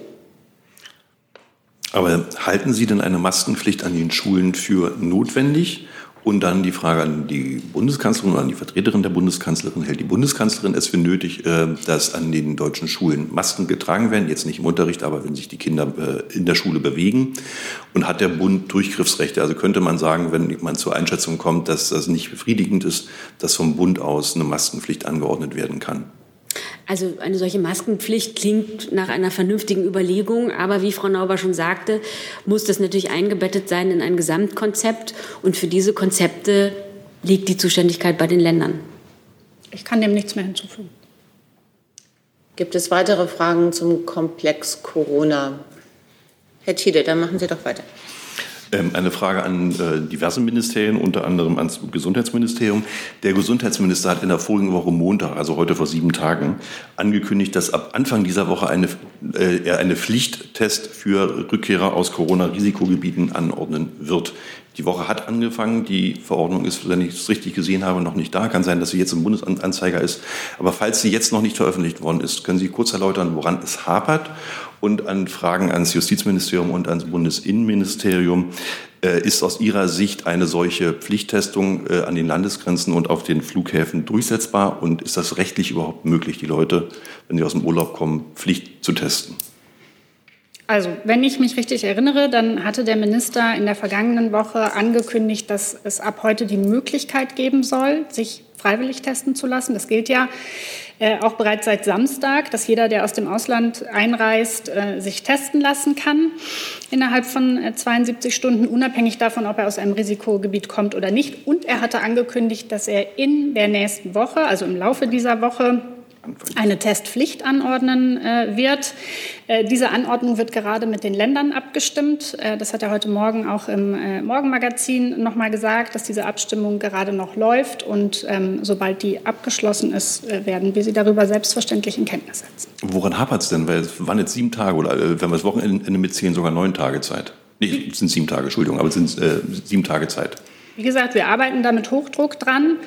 Speaker 16: Aber halten Sie denn eine Maskenpflicht an den Schulen für notwendig? Und dann die Frage an die Bundeskanzlerin oder an die Vertreterin der Bundeskanzlerin. Hält die Bundeskanzlerin es für nötig, äh, dass an den deutschen Schulen Masken getragen werden? Jetzt nicht im Unterricht, aber wenn sich die Kinder äh, in der Schule bewegen. Und hat der Bund Durchgriffsrechte? Also könnte man sagen, wenn man zur Einschätzung kommt, dass das nicht befriedigend ist, dass vom Bund aus eine Maskenpflicht angeordnet werden kann?
Speaker 10: Also eine solche Maskenpflicht klingt nach einer vernünftigen Überlegung, aber wie Frau Nauber schon sagte, muss das natürlich eingebettet sein in ein Gesamtkonzept und für diese Konzepte liegt die Zuständigkeit bei den Ländern.
Speaker 13: Ich kann dem nichts mehr hinzufügen.
Speaker 3: Gibt es weitere Fragen zum Komplex Corona? Herr Tiede, dann machen Sie doch weiter.
Speaker 16: Ähm, eine Frage an äh, diverse Ministerien, unter anderem ans Gesundheitsministerium. Der Gesundheitsminister hat in der vorigen Woche Montag, also heute vor sieben Tagen, angekündigt, dass ab Anfang dieser Woche eine, äh, er eine Pflichttest für Rückkehrer aus Corona-Risikogebieten anordnen wird. Die Woche hat angefangen. Die Verordnung ist, wenn ich es richtig gesehen habe, noch nicht da. Kann sein, dass sie jetzt im Bundesanzeiger ist. Aber falls sie jetzt noch nicht veröffentlicht worden ist, können Sie kurz erläutern, woran es hapert und an Fragen ans Justizministerium und ans Bundesinnenministerium. Äh, ist aus Ihrer Sicht eine solche Pflichttestung äh, an den Landesgrenzen und auf den Flughäfen durchsetzbar? Und ist das rechtlich überhaupt möglich, die Leute, wenn sie aus dem Urlaub kommen, Pflicht zu testen?
Speaker 13: Also, wenn ich mich richtig erinnere, dann hatte der Minister in der vergangenen Woche angekündigt, dass es ab heute die Möglichkeit geben soll, sich freiwillig testen zu lassen. Das gilt ja äh, auch bereits seit Samstag, dass jeder, der aus dem Ausland einreist, äh, sich testen lassen kann innerhalb von äh, 72 Stunden, unabhängig davon, ob er aus einem Risikogebiet kommt oder nicht. Und er hatte angekündigt, dass er in der nächsten Woche, also im Laufe dieser Woche, eine Testpflicht anordnen äh, wird. Äh, diese Anordnung wird gerade mit den Ländern abgestimmt. Äh, das hat er heute Morgen auch im äh, Morgenmagazin noch mal gesagt, dass diese Abstimmung gerade noch läuft. Und ähm, sobald die abgeschlossen ist, äh, werden wir sie darüber selbstverständlich in Kenntnis setzen.
Speaker 16: Woran hapert es denn? Weil es waren jetzt sieben Tage oder äh, wenn wir das Wochenende mitzählen, sogar neun Tage Zeit. Nee, es sind sieben Tage, Entschuldigung, aber es sind sieben Tage Zeit.
Speaker 13: Wie gesagt, wir arbeiten da mit Hochdruck dran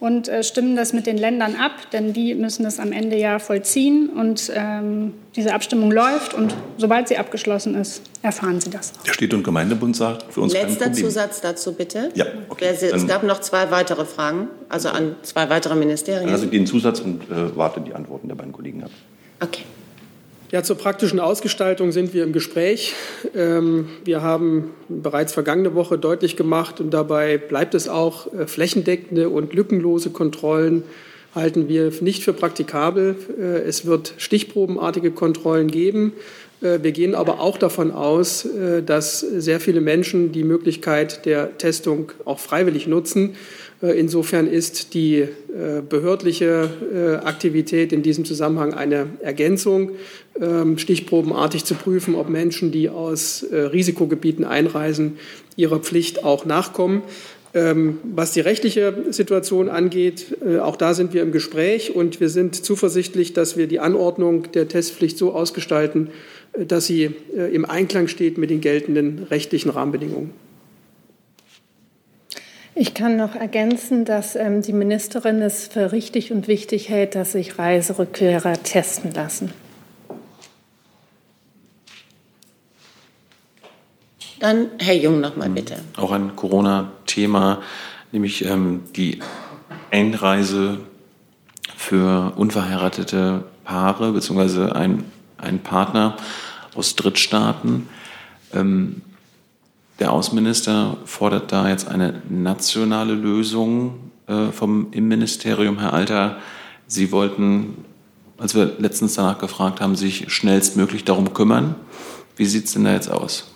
Speaker 13: und äh, stimmen das mit den Ländern ab, denn die müssen es am Ende ja vollziehen. Und ähm, diese Abstimmung läuft und sobald sie abgeschlossen ist, erfahren Sie das.
Speaker 16: Der Städte- und Gemeindebund sagt für uns
Speaker 3: Letzter
Speaker 16: kein Problem.
Speaker 3: Zusatz dazu bitte.
Speaker 16: Ja, okay.
Speaker 3: Es gab noch zwei weitere Fragen, also an zwei weitere Ministerien.
Speaker 16: Ich den Zusatz und äh, warte die Antworten der beiden Kollegen ab.
Speaker 3: Okay.
Speaker 5: Ja, zur praktischen Ausgestaltung sind wir im Gespräch. Ähm, Wir haben bereits vergangene Woche deutlich gemacht und dabei bleibt es auch, äh, flächendeckende und lückenlose Kontrollen halten wir nicht für praktikabel. Äh, Es wird stichprobenartige Kontrollen geben. Äh, Wir gehen aber auch davon aus, dass sehr viele Menschen die Möglichkeit der Testung auch freiwillig nutzen. Äh, Insofern ist die äh, behördliche äh, Aktivität in diesem Zusammenhang eine Ergänzung, ähm, stichprobenartig zu prüfen, ob Menschen, die aus Risikogebieten einreisen, ihrer Pflicht auch nachkommen. Ähm, Was die rechtliche Situation angeht, auch da sind wir im Gespräch und wir sind zuversichtlich, dass wir die Anordnung der Testpflicht so ausgestalten, dass sie im Einklang steht mit den geltenden rechtlichen Rahmenbedingungen.
Speaker 12: Ich kann noch ergänzen, dass ähm, die Ministerin es für richtig und wichtig hält, dass sich Reiserückkehrer testen lassen.
Speaker 3: Dann Herr Jung noch mal bitte.
Speaker 4: Auch ein Corona-Thema, nämlich ähm, die Einreise für unverheiratete Paare bzw. ein, ein Partner aus Drittstaaten. Ähm, der Außenminister fordert da jetzt eine nationale Lösung äh, vom Innenministerium. Herr Alter, Sie wollten, als wir letztens danach gefragt haben, sich schnellstmöglich darum kümmern. Wie sieht es denn da jetzt aus?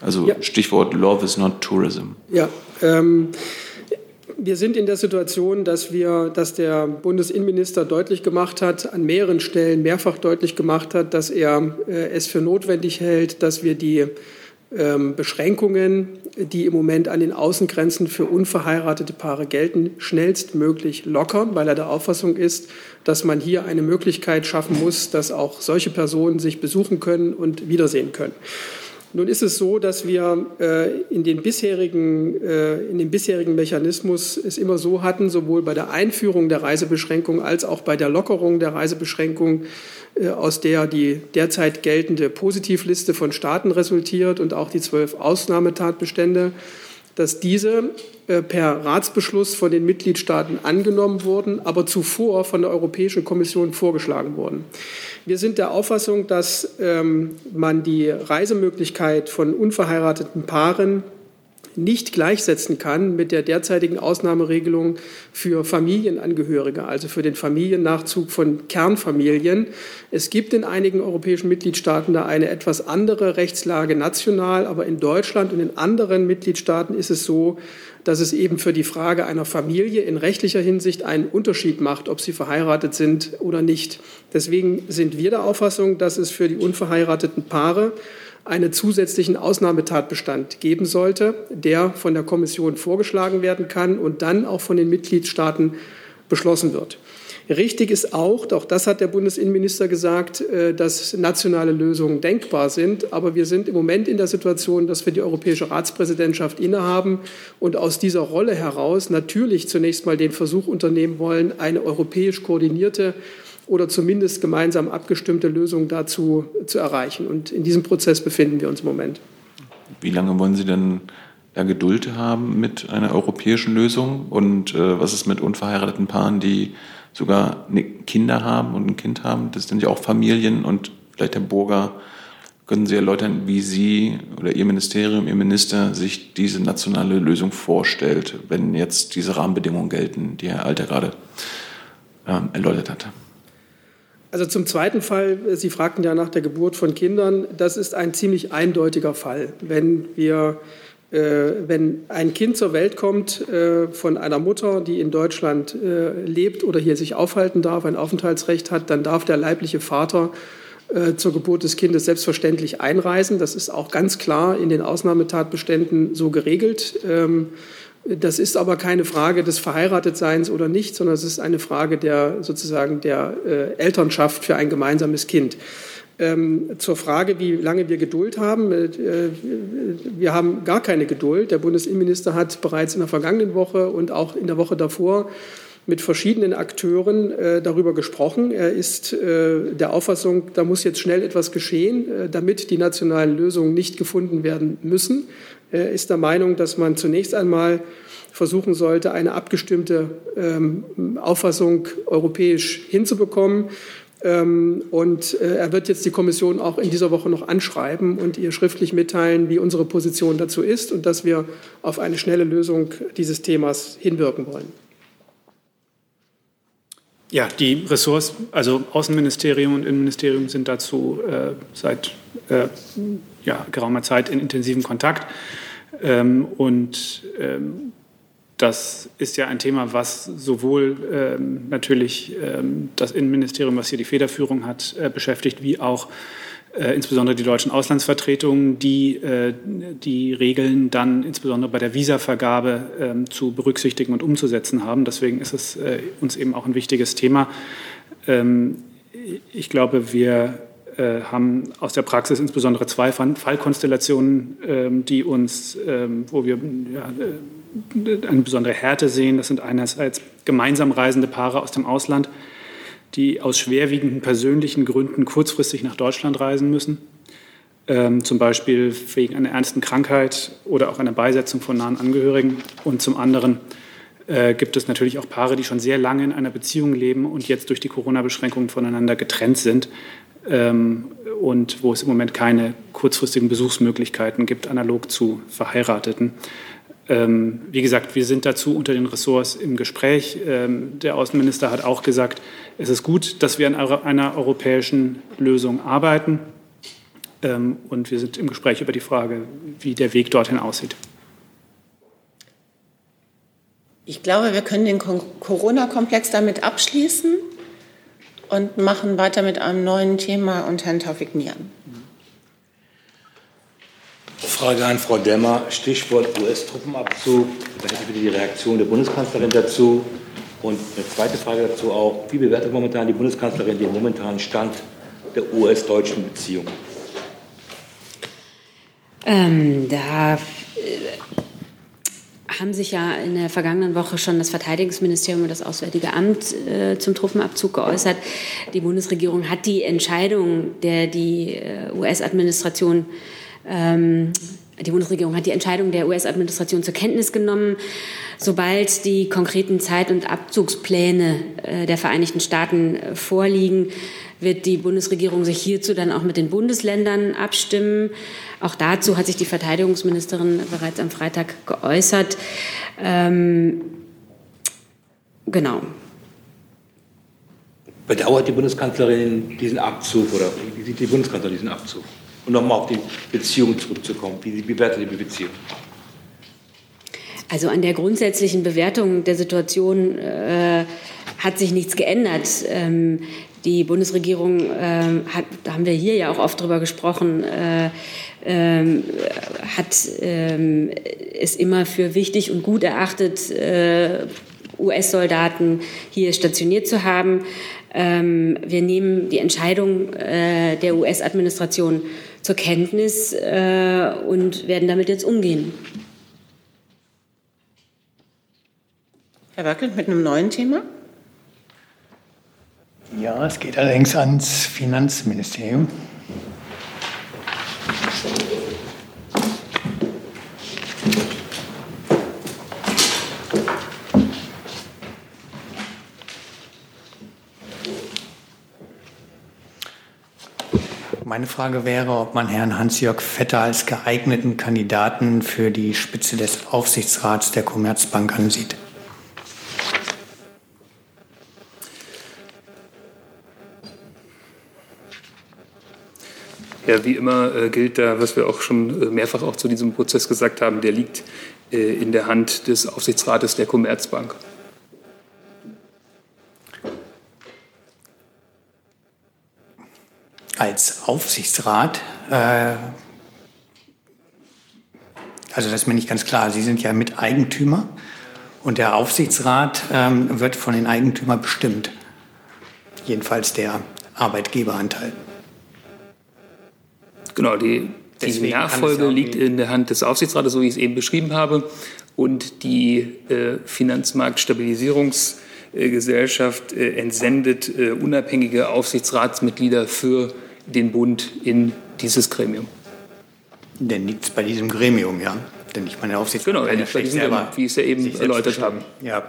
Speaker 4: Also Stichwort Love is not tourism.
Speaker 5: Ja, ähm, wir sind in der Situation, dass wir, dass der Bundesinnenminister deutlich gemacht hat, an mehreren Stellen mehrfach deutlich gemacht hat, dass er äh, es für notwendig hält, dass wir die Beschränkungen, die im Moment an den Außengrenzen für unverheiratete Paare gelten, schnellstmöglich lockern, weil er der Auffassung ist, dass man hier eine Möglichkeit schaffen muss, dass auch solche Personen sich besuchen können und wiedersehen können. Nun ist es so, dass wir äh, in, den bisherigen, äh, in dem bisherigen Mechanismus es immer so hatten, sowohl bei der Einführung der Reisebeschränkung als auch bei der Lockerung der Reisebeschränkung, äh, aus der die derzeit geltende Positivliste von Staaten resultiert und auch die zwölf Ausnahmetatbestände, dass diese äh, per Ratsbeschluss von den Mitgliedstaaten angenommen wurden, aber zuvor von der Europäischen Kommission vorgeschlagen wurden. Wir sind der Auffassung, dass ähm, man die Reisemöglichkeit von unverheirateten Paaren nicht gleichsetzen kann mit der derzeitigen Ausnahmeregelung für Familienangehörige, also für den Familiennachzug von Kernfamilien. Es gibt in einigen europäischen Mitgliedstaaten da eine etwas andere Rechtslage national, aber in Deutschland und in anderen Mitgliedstaaten ist es so, dass es eben für die Frage einer Familie in rechtlicher Hinsicht einen Unterschied macht, ob sie verheiratet sind oder nicht. Deswegen sind wir der Auffassung, dass es für die unverheirateten Paare einen zusätzlichen Ausnahmetatbestand geben sollte, der von der Kommission vorgeschlagen werden kann und dann auch von den Mitgliedstaaten beschlossen wird. Richtig ist auch, auch das hat der Bundesinnenminister gesagt, äh, dass nationale Lösungen denkbar sind. Aber wir sind im Moment in der Situation, dass wir die europäische Ratspräsidentschaft innehaben und aus dieser Rolle heraus natürlich zunächst mal den Versuch unternehmen wollen, eine europäisch koordinierte oder zumindest gemeinsam abgestimmte Lösung dazu zu erreichen. Und in diesem Prozess befinden wir uns im Moment.
Speaker 4: Wie lange wollen Sie denn da Geduld haben mit einer europäischen Lösung? Und äh, was ist mit unverheirateten Paaren, die sogar ne- Kinder haben und ein Kind haben? Das sind ja auch Familien. Und vielleicht, Herr Burger, können Sie erläutern, wie Sie oder Ihr Ministerium, Ihr Minister sich diese nationale Lösung vorstellt, wenn jetzt diese Rahmenbedingungen gelten, die Herr Alter gerade ähm, erläutert hat?
Speaker 5: Also zum zweiten Fall, Sie fragten ja nach der Geburt von Kindern, das ist ein ziemlich eindeutiger Fall. Wenn wir äh, wenn ein Kind zur Welt kommt äh, von einer Mutter, die in Deutschland äh, lebt oder hier sich aufhalten darf, ein Aufenthaltsrecht hat, dann darf der leibliche Vater zur Geburt des Kindes selbstverständlich einreisen. Das ist auch ganz klar in den Ausnahmetatbeständen so geregelt. Das ist aber keine Frage des Verheiratetseins oder nicht, sondern es ist eine Frage der sozusagen der äh, Elternschaft für ein gemeinsames Kind. Ähm, zur Frage, wie lange wir Geduld haben. Äh, wir haben gar keine Geduld. Der Bundesinnenminister hat bereits in der vergangenen Woche und auch in der Woche davor mit verschiedenen Akteuren äh, darüber gesprochen. Er ist äh, der Auffassung, da muss jetzt schnell etwas geschehen, äh, damit die nationalen Lösungen nicht gefunden werden müssen. Er ist der Meinung, dass man zunächst einmal versuchen sollte, eine abgestimmte ähm, Auffassung europäisch hinzubekommen. Ähm, und äh, er wird jetzt die Kommission auch in dieser Woche noch anschreiben und ihr schriftlich mitteilen, wie unsere Position dazu ist und dass wir auf eine schnelle Lösung dieses Themas hinwirken wollen.
Speaker 18: Ja, die Ressorts, also Außenministerium und Innenministerium sind dazu äh, seit äh, ja, geraumer Zeit in intensivem Kontakt. Ähm, und ähm, das ist ja ein Thema, was sowohl ähm, natürlich ähm, das Innenministerium, was hier die Federführung hat, äh, beschäftigt, wie auch äh, insbesondere die deutschen Auslandsvertretungen, die äh, die Regeln dann insbesondere bei der Visavergabe ähm, zu berücksichtigen und umzusetzen haben. Deswegen ist es äh, uns eben auch ein wichtiges Thema. Ähm, ich glaube, wir äh, haben aus der Praxis insbesondere zwei Fallkonstellationen, ähm, die uns, ähm, wo wir ja, äh, eine besondere Härte sehen. Das sind einerseits gemeinsam reisende Paare aus dem Ausland, die aus schwerwiegenden persönlichen Gründen kurzfristig nach Deutschland reisen müssen, ähm, zum Beispiel wegen einer ernsten Krankheit oder auch einer Beisetzung von nahen Angehörigen. Und zum anderen äh, gibt es natürlich auch Paare, die schon sehr lange in einer Beziehung leben und jetzt durch die Corona-Beschränkungen voneinander getrennt sind und wo es im Moment keine kurzfristigen Besuchsmöglichkeiten gibt, analog zu Verheirateten. Ähm, wie gesagt, wir sind dazu unter den Ressorts im Gespräch. Ähm, der Außenminister hat auch gesagt, es ist gut, dass wir an einer europäischen Lösung arbeiten. Ähm, und wir sind im Gespräch über die Frage, wie der Weg dorthin aussieht.
Speaker 3: Ich glaube, wir können den Corona-Komplex damit abschließen und machen weiter mit einem neuen Thema und Herrn Taufik Nian.
Speaker 19: Frage an Frau Demmer, Stichwort US-Truppenabzug. Da hätte ich bitte die Reaktion der Bundeskanzlerin dazu. Und eine zweite Frage dazu auch, wie bewertet momentan die Bundeskanzlerin den momentanen Stand der US-deutschen Beziehungen?
Speaker 10: Ähm, da äh, haben sich ja in der vergangenen Woche schon das Verteidigungsministerium und das Auswärtige Amt äh, zum Truppenabzug geäußert. Die Bundesregierung hat die Entscheidung, der die äh, US-Administration ähm, die Bundesregierung hat die Entscheidung der US-Administration zur Kenntnis genommen. Sobald die konkreten Zeit- und Abzugspläne äh, der Vereinigten Staaten äh, vorliegen, wird die Bundesregierung sich hierzu dann auch mit den Bundesländern abstimmen. Auch dazu hat sich die Verteidigungsministerin bereits am Freitag geäußert. Ähm, genau.
Speaker 19: Bedauert die Bundeskanzlerin diesen Abzug oder wie sieht die Bundeskanzlerin diesen Abzug? Und nochmal auf die Beziehung zurückzukommen. Wie bewertet die Beziehung?
Speaker 10: Also an der grundsätzlichen Bewertung der Situation äh, hat sich nichts geändert. Ähm, die Bundesregierung äh, hat, da haben wir hier ja auch oft drüber gesprochen, äh, ähm, hat ähm, es immer für wichtig und gut erachtet, äh, US-Soldaten hier stationiert zu haben. Ähm, wir nehmen die Entscheidung äh, der US-Administration zur Kenntnis äh, und werden damit jetzt umgehen.
Speaker 3: Herr Wackel mit einem neuen Thema.
Speaker 1: Ja, es geht allerdings ans Finanzministerium. Meine Frage wäre, ob man Herrn Hans-Jörg Vetter als geeigneten Kandidaten für die Spitze des Aufsichtsrats der Commerzbank ansieht.
Speaker 20: Ja, wie immer äh, gilt da, was wir auch schon äh, mehrfach auch zu diesem Prozess gesagt haben, der liegt äh, in der Hand des Aufsichtsrates der Commerzbank.
Speaker 1: als Aufsichtsrat, äh, also das ist mir nicht ganz klar, Sie sind ja Miteigentümer und der Aufsichtsrat ähm, wird von den Eigentümern bestimmt, jedenfalls der Arbeitgeberanteil.
Speaker 20: Genau, die, die Nachfolge ja liegt in der Hand des Aufsichtsrates, so wie ich es eben beschrieben habe. Und die äh, Finanzmarktstabilisierungsgesellschaft äh, entsendet äh, unabhängige Aufsichtsratsmitglieder für den Bund in dieses Gremium.
Speaker 1: Denn liegt es bei diesem Gremium, ja? Denn ich meine, der Aufsichtsrat
Speaker 20: genau, liegt bei diesem Gremium, wie ich es ja eben erläutert habe.
Speaker 1: Ja,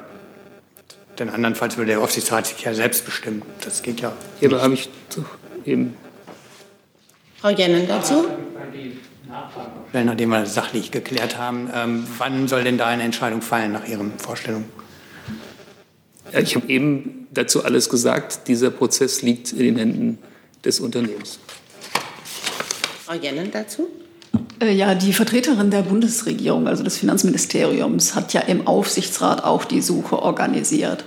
Speaker 1: denn andernfalls würde der Aufsichtsrat sich ja selbst bestimmen. Das geht ja.
Speaker 20: Hier habe ich eben.
Speaker 3: Frau Jennen dazu?
Speaker 1: Nachdem wir sachlich geklärt haben, ähm, wann soll denn da eine Entscheidung fallen nach Ihren Vorstellungen?
Speaker 20: Ja, ich habe eben dazu alles gesagt. Dieser Prozess liegt in den Händen des Unternehmens.
Speaker 3: Frau Jennen dazu?
Speaker 21: Äh, ja, die Vertreterin der Bundesregierung, also des Finanzministeriums, hat ja im Aufsichtsrat auch die Suche organisiert.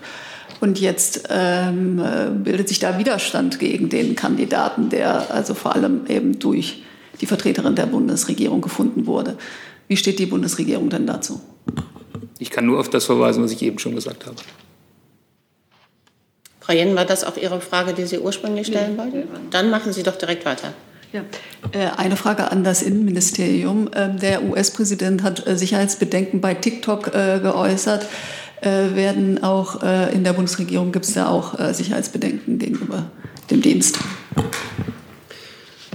Speaker 21: Und jetzt ähm, äh, bildet sich da Widerstand gegen den Kandidaten, der also vor allem eben durch die Vertreterin der Bundesregierung gefunden wurde. Wie steht die Bundesregierung denn dazu?
Speaker 20: Ich kann nur auf das verweisen, was ich eben schon gesagt habe.
Speaker 3: Frau Jen, war das auch Ihre Frage, die Sie ursprünglich stellen wollten? Dann machen Sie doch direkt weiter.
Speaker 21: Ja. Äh, eine Frage an das Innenministerium. Ähm, der US-Präsident hat äh, Sicherheitsbedenken bei TikTok geäußert. Werden auch in der Bundesregierung gibt es da auch Sicherheitsbedenken gegenüber dem Dienst?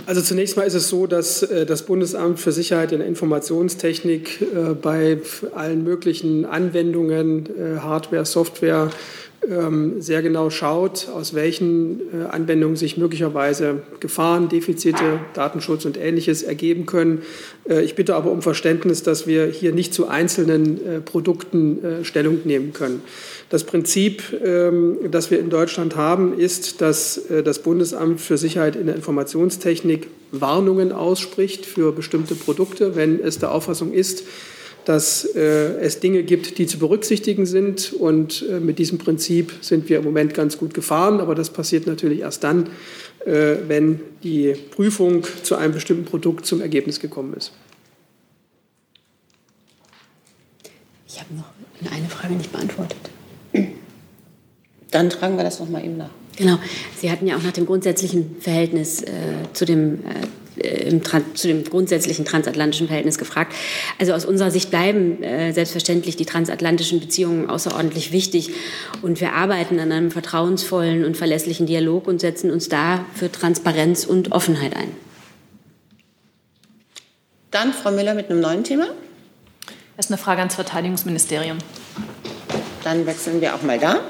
Speaker 5: Also zunächst mal ist es so, dass das Bundesamt für Sicherheit in der Informationstechnik bei allen möglichen Anwendungen, Hardware, Software, sehr genau schaut, aus welchen äh, Anwendungen sich möglicherweise Gefahren, Defizite, Datenschutz und Ähnliches ergeben können. Äh, ich bitte aber um Verständnis, dass wir hier nicht zu einzelnen äh, Produkten Stellung nehmen können. Das Prinzip, ähm, das wir in Deutschland haben, ist, dass das Bundesamt für Sicherheit in der Informationstechnik Warnungen ausspricht für bestimmte Produkte, wenn es der Auffassung ist, dass äh, es Dinge gibt, die zu berücksichtigen sind. Und äh, mit diesem Prinzip sind wir im Moment ganz gut gefahren. Aber das passiert natürlich erst dann, äh, wenn die Prüfung zu einem bestimmten Produkt zum Ergebnis gekommen ist.
Speaker 10: Ich habe noch eine Frage nicht beantwortet.
Speaker 3: Dann tragen wir das noch mal eben nach.
Speaker 10: Genau. Sie hatten ja auch nach dem grundsätzlichen Verhältnis äh, zu dem äh, im, zu dem grundsätzlichen transatlantischen Verhältnis gefragt. Also aus unserer Sicht bleiben äh, selbstverständlich die transatlantischen Beziehungen außerordentlich wichtig und wir arbeiten an einem vertrauensvollen und verlässlichen Dialog und setzen uns da für Transparenz und Offenheit ein.
Speaker 3: Dann Frau Müller mit einem neuen Thema.
Speaker 9: Das ist eine Frage ans Verteidigungsministerium.
Speaker 3: Dann wechseln wir auch mal da.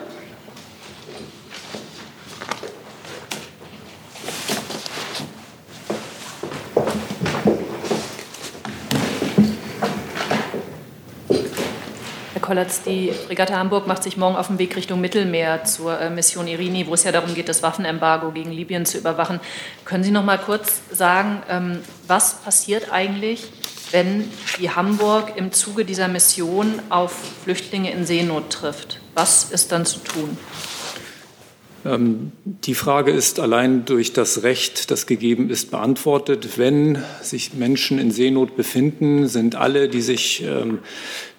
Speaker 9: Kollatz, die Fregatte Hamburg macht sich morgen auf den Weg Richtung Mittelmeer zur äh, Mission Irini, wo es ja darum geht, das Waffenembargo gegen Libyen zu überwachen. Können Sie noch mal kurz sagen, ähm, was passiert eigentlich, wenn die Hamburg im Zuge dieser Mission auf Flüchtlinge in Seenot trifft? Was ist dann zu tun?
Speaker 20: Ähm, die Frage ist allein durch das Recht, das gegeben ist, beantwortet. Wenn sich Menschen in Seenot befinden, sind alle, die sich ähm,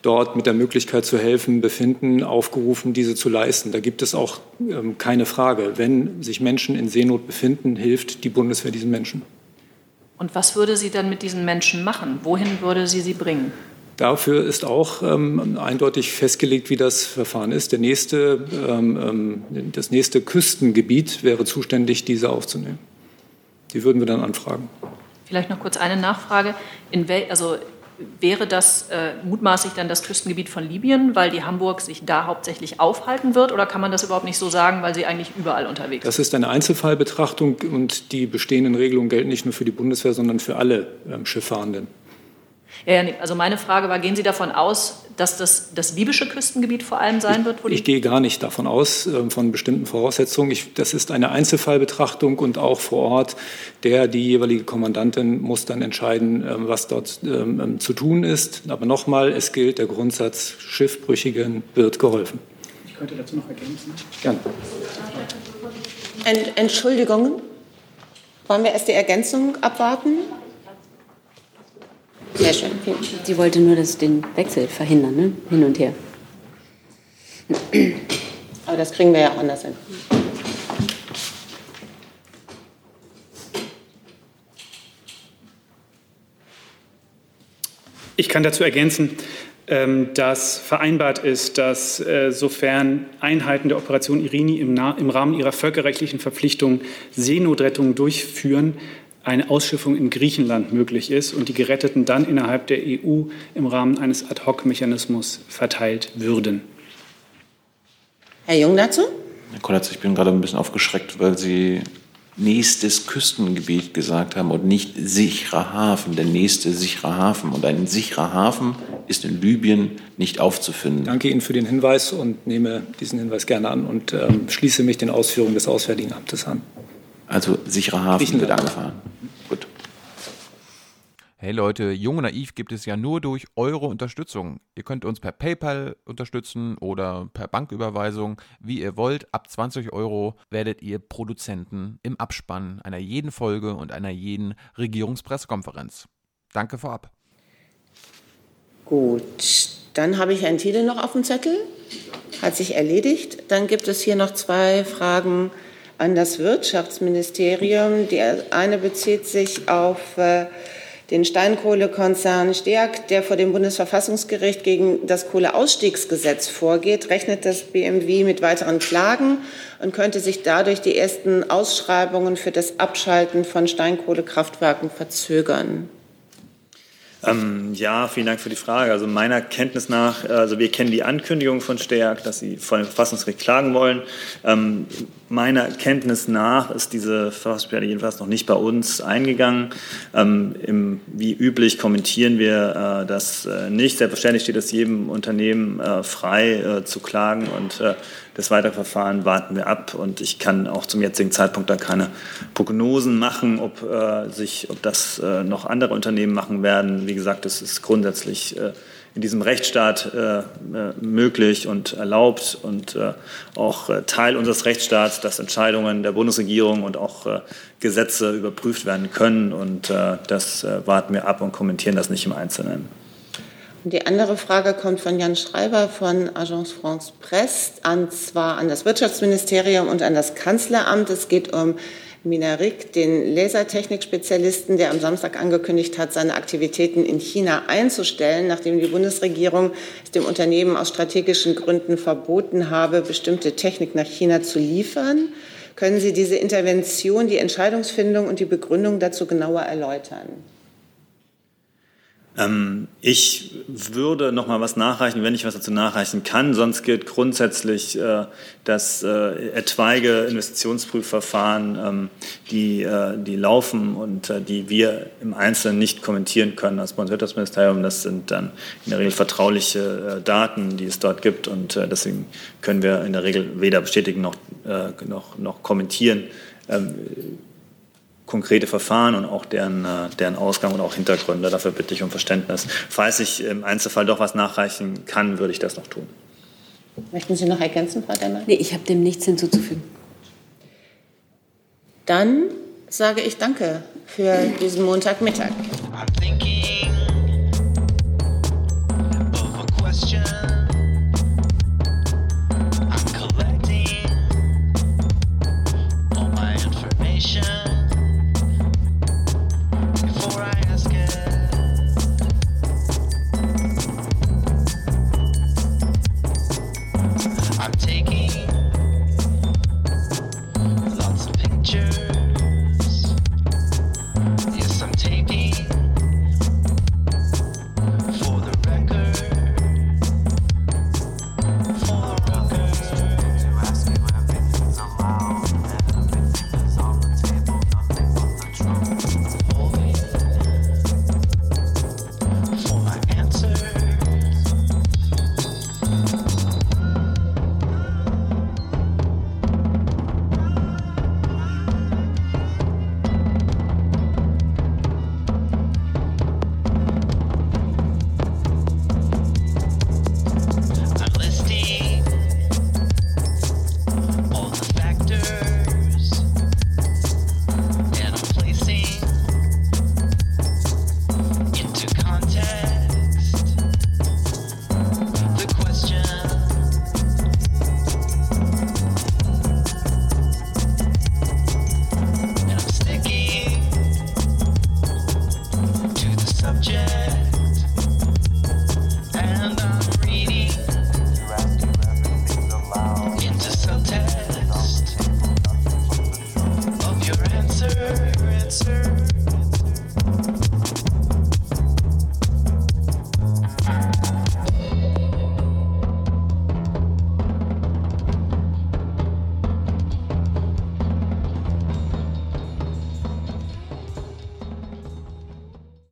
Speaker 20: dort mit der Möglichkeit zu helfen befinden, aufgerufen, diese zu leisten. Da gibt es auch ähm, keine Frage. Wenn sich Menschen in Seenot befinden, hilft die Bundeswehr diesen Menschen.
Speaker 9: Und was würde sie dann mit diesen Menschen machen? Wohin würde sie sie bringen?
Speaker 20: Dafür ist auch ähm, eindeutig festgelegt, wie das Verfahren ist. Der nächste, ähm, ähm das nächste Küstengebiet wäre zuständig, diese aufzunehmen. Die würden wir dann anfragen.
Speaker 9: Vielleicht noch kurz eine Nachfrage. In wel, also wäre das äh, mutmaßlich dann das Küstengebiet von Libyen, weil die Hamburg sich da hauptsächlich aufhalten wird? Oder kann man das überhaupt nicht so sagen, weil sie eigentlich überall unterwegs
Speaker 20: ist? Das ist eine Einzelfallbetrachtung und die bestehenden Regelungen gelten nicht nur für die Bundeswehr, sondern für alle ähm, Schifffahrenden.
Speaker 9: Ja, also meine Frage war, gehen Sie davon aus, dass das das libysche Küstengebiet vor allem sein wird?
Speaker 20: ich, ich gehe gar nicht davon aus, äh, von bestimmten Voraussetzungen. Ich, das ist eine Einzelfallbetrachtung und auch vor Ort, der, die jeweilige Kommandantin muss dann entscheiden, äh, was dort ähm, zu tun ist. Aber nochmal, es gilt der Grundsatz, Schiffbrüchigen wird geholfen.
Speaker 5: Ich könnte dazu noch ergänzen.
Speaker 20: Gerne.
Speaker 3: Ent Entschuldigung, wollen wir erst die Ergänzung abwarten? Sehr schön.
Speaker 10: Sie wollte nur das, den Wechsel verhindern, ne? hin und her.
Speaker 3: Aber das kriegen wir ja auch anders hin.
Speaker 18: Ich kann dazu ergänzen, ähm, dass vereinbart ist, dass äh, sofern Einheiten der Operation Irini im, im Rahmen ihrer völkerrechtlichen Verpflichtung Seenotrettungen durchführen, eine Ausschiffung in Griechenland möglich ist und die Geretteten dann innerhalb der EU im Rahmen eines Ad-hoc-Mechanismus verteilt würden.
Speaker 3: Herr Jung dazu?
Speaker 4: Herr Kollatz, ich bin gerade ein bisschen aufgeschreckt, weil Sie nächstes Küstengebiet gesagt haben und nicht sicherer Hafen, der nächste sichere Hafen. Und ein sicherer Hafen ist in Libyen nicht aufzufinden.
Speaker 20: Danke Ihnen für den Hinweis und nehme diesen Hinweis gerne an und ähm, schließe mich den Ausführungen des Auswärtigen Amtes an.
Speaker 4: Also sicherer Hafen wird angefahren. Gut.
Speaker 6: Hey Leute, Jung und Naiv gibt es ja nur durch eure Unterstützung. Ihr könnt uns per PayPal unterstützen oder per Banküberweisung, wie ihr wollt. Ab 20 Euro werdet ihr Produzenten im Abspann einer jeden Folge und einer jeden Regierungspressekonferenz. Danke vorab.
Speaker 3: Gut, dann habe ich einen Titel noch auf dem Zettel. Hat sich erledigt. Dann gibt es hier noch zwei Fragen an das Wirtschaftsministerium. Die eine bezieht sich auf äh, den Steinkohlekonzern Steag, der vor dem Bundesverfassungsgericht gegen das Kohleausstiegsgesetz vorgeht, rechnet das BMW mit weiteren Klagen und könnte sich dadurch die ersten Ausschreibungen für das Abschalten von Steinkohlekraftwerken verzögern.
Speaker 14: Ähm, ja, vielen Dank für die Frage. Also meiner Kenntnis nach, also wir kennen die Ankündigung von Steag, dass sie vor dem Verfassungsgericht klagen wollen. Ähm, meiner Kenntnis nach ist diese Verfassungsbeschwerde jedenfalls noch nicht bei uns eingegangen. Ähm, im, wie üblich kommentieren wir äh, das äh, nicht. Selbstverständlich steht es jedem Unternehmen äh, frei äh, zu klagen und äh, das weitere Verfahren warten wir ab und ich kann auch zum jetzigen Zeitpunkt da keine Prognosen machen, ob, äh, sich, ob das äh, noch andere Unternehmen machen werden. Wie gesagt, es ist grundsätzlich äh, in diesem Rechtsstaat äh, äh, möglich und erlaubt und äh, auch Teil unseres Rechtsstaats, dass Entscheidungen der Bundesregierung und auch Gesetze überprüft werden können. Und das warten wir ab und kommentieren das nicht im Einzelnen.
Speaker 3: Die andere Frage kommt von Jan Schreiber von Agence France Presse, und zwar an das Wirtschaftsministerium und an das Kanzleramt. Es geht um Minarik, den Lasertechnik-Spezialisten, der am Samstag angekündigt hat, seine Aktivitäten in China einzustellen, nachdem die Bundesregierung es dem Unternehmen aus strategischen Gründen verboten habe, bestimmte Technik nach China zu liefern. Können Sie diese Intervention, die Entscheidungsfindung und die Begründung dazu genauer erläutern?
Speaker 14: Ähm, ich würde noch mal was nachreichen, wenn ich was dazu nachreichen kann. Sonst gilt grundsätzlich äh, das äh, etwaige Investitionsprüfverfahren, ähm, die, äh, die laufen und die wir im Einzelnen nicht kommentieren können als Bundeswirtschaftsministerium. Das sind dann in der Regel vertrauliche Daten, die es dort gibt und deswegen können wir in der Regel weder bestätigen noch, noch, noch kommentieren ähm, konkrete Verfahren und auch deren, äh, deren Ausgang und auch Hintergründe. Dafür bitte ich um Verständnis. Falls ich im Einzelfall doch was nachreichen kann, würde ich das noch tun.
Speaker 3: Möchten Sie noch ergänzen, Frau Demmer?
Speaker 10: Nee, ich habe dem nichts hinzuzufügen.
Speaker 3: Dann sage ich Danke für diesen Montagmittag.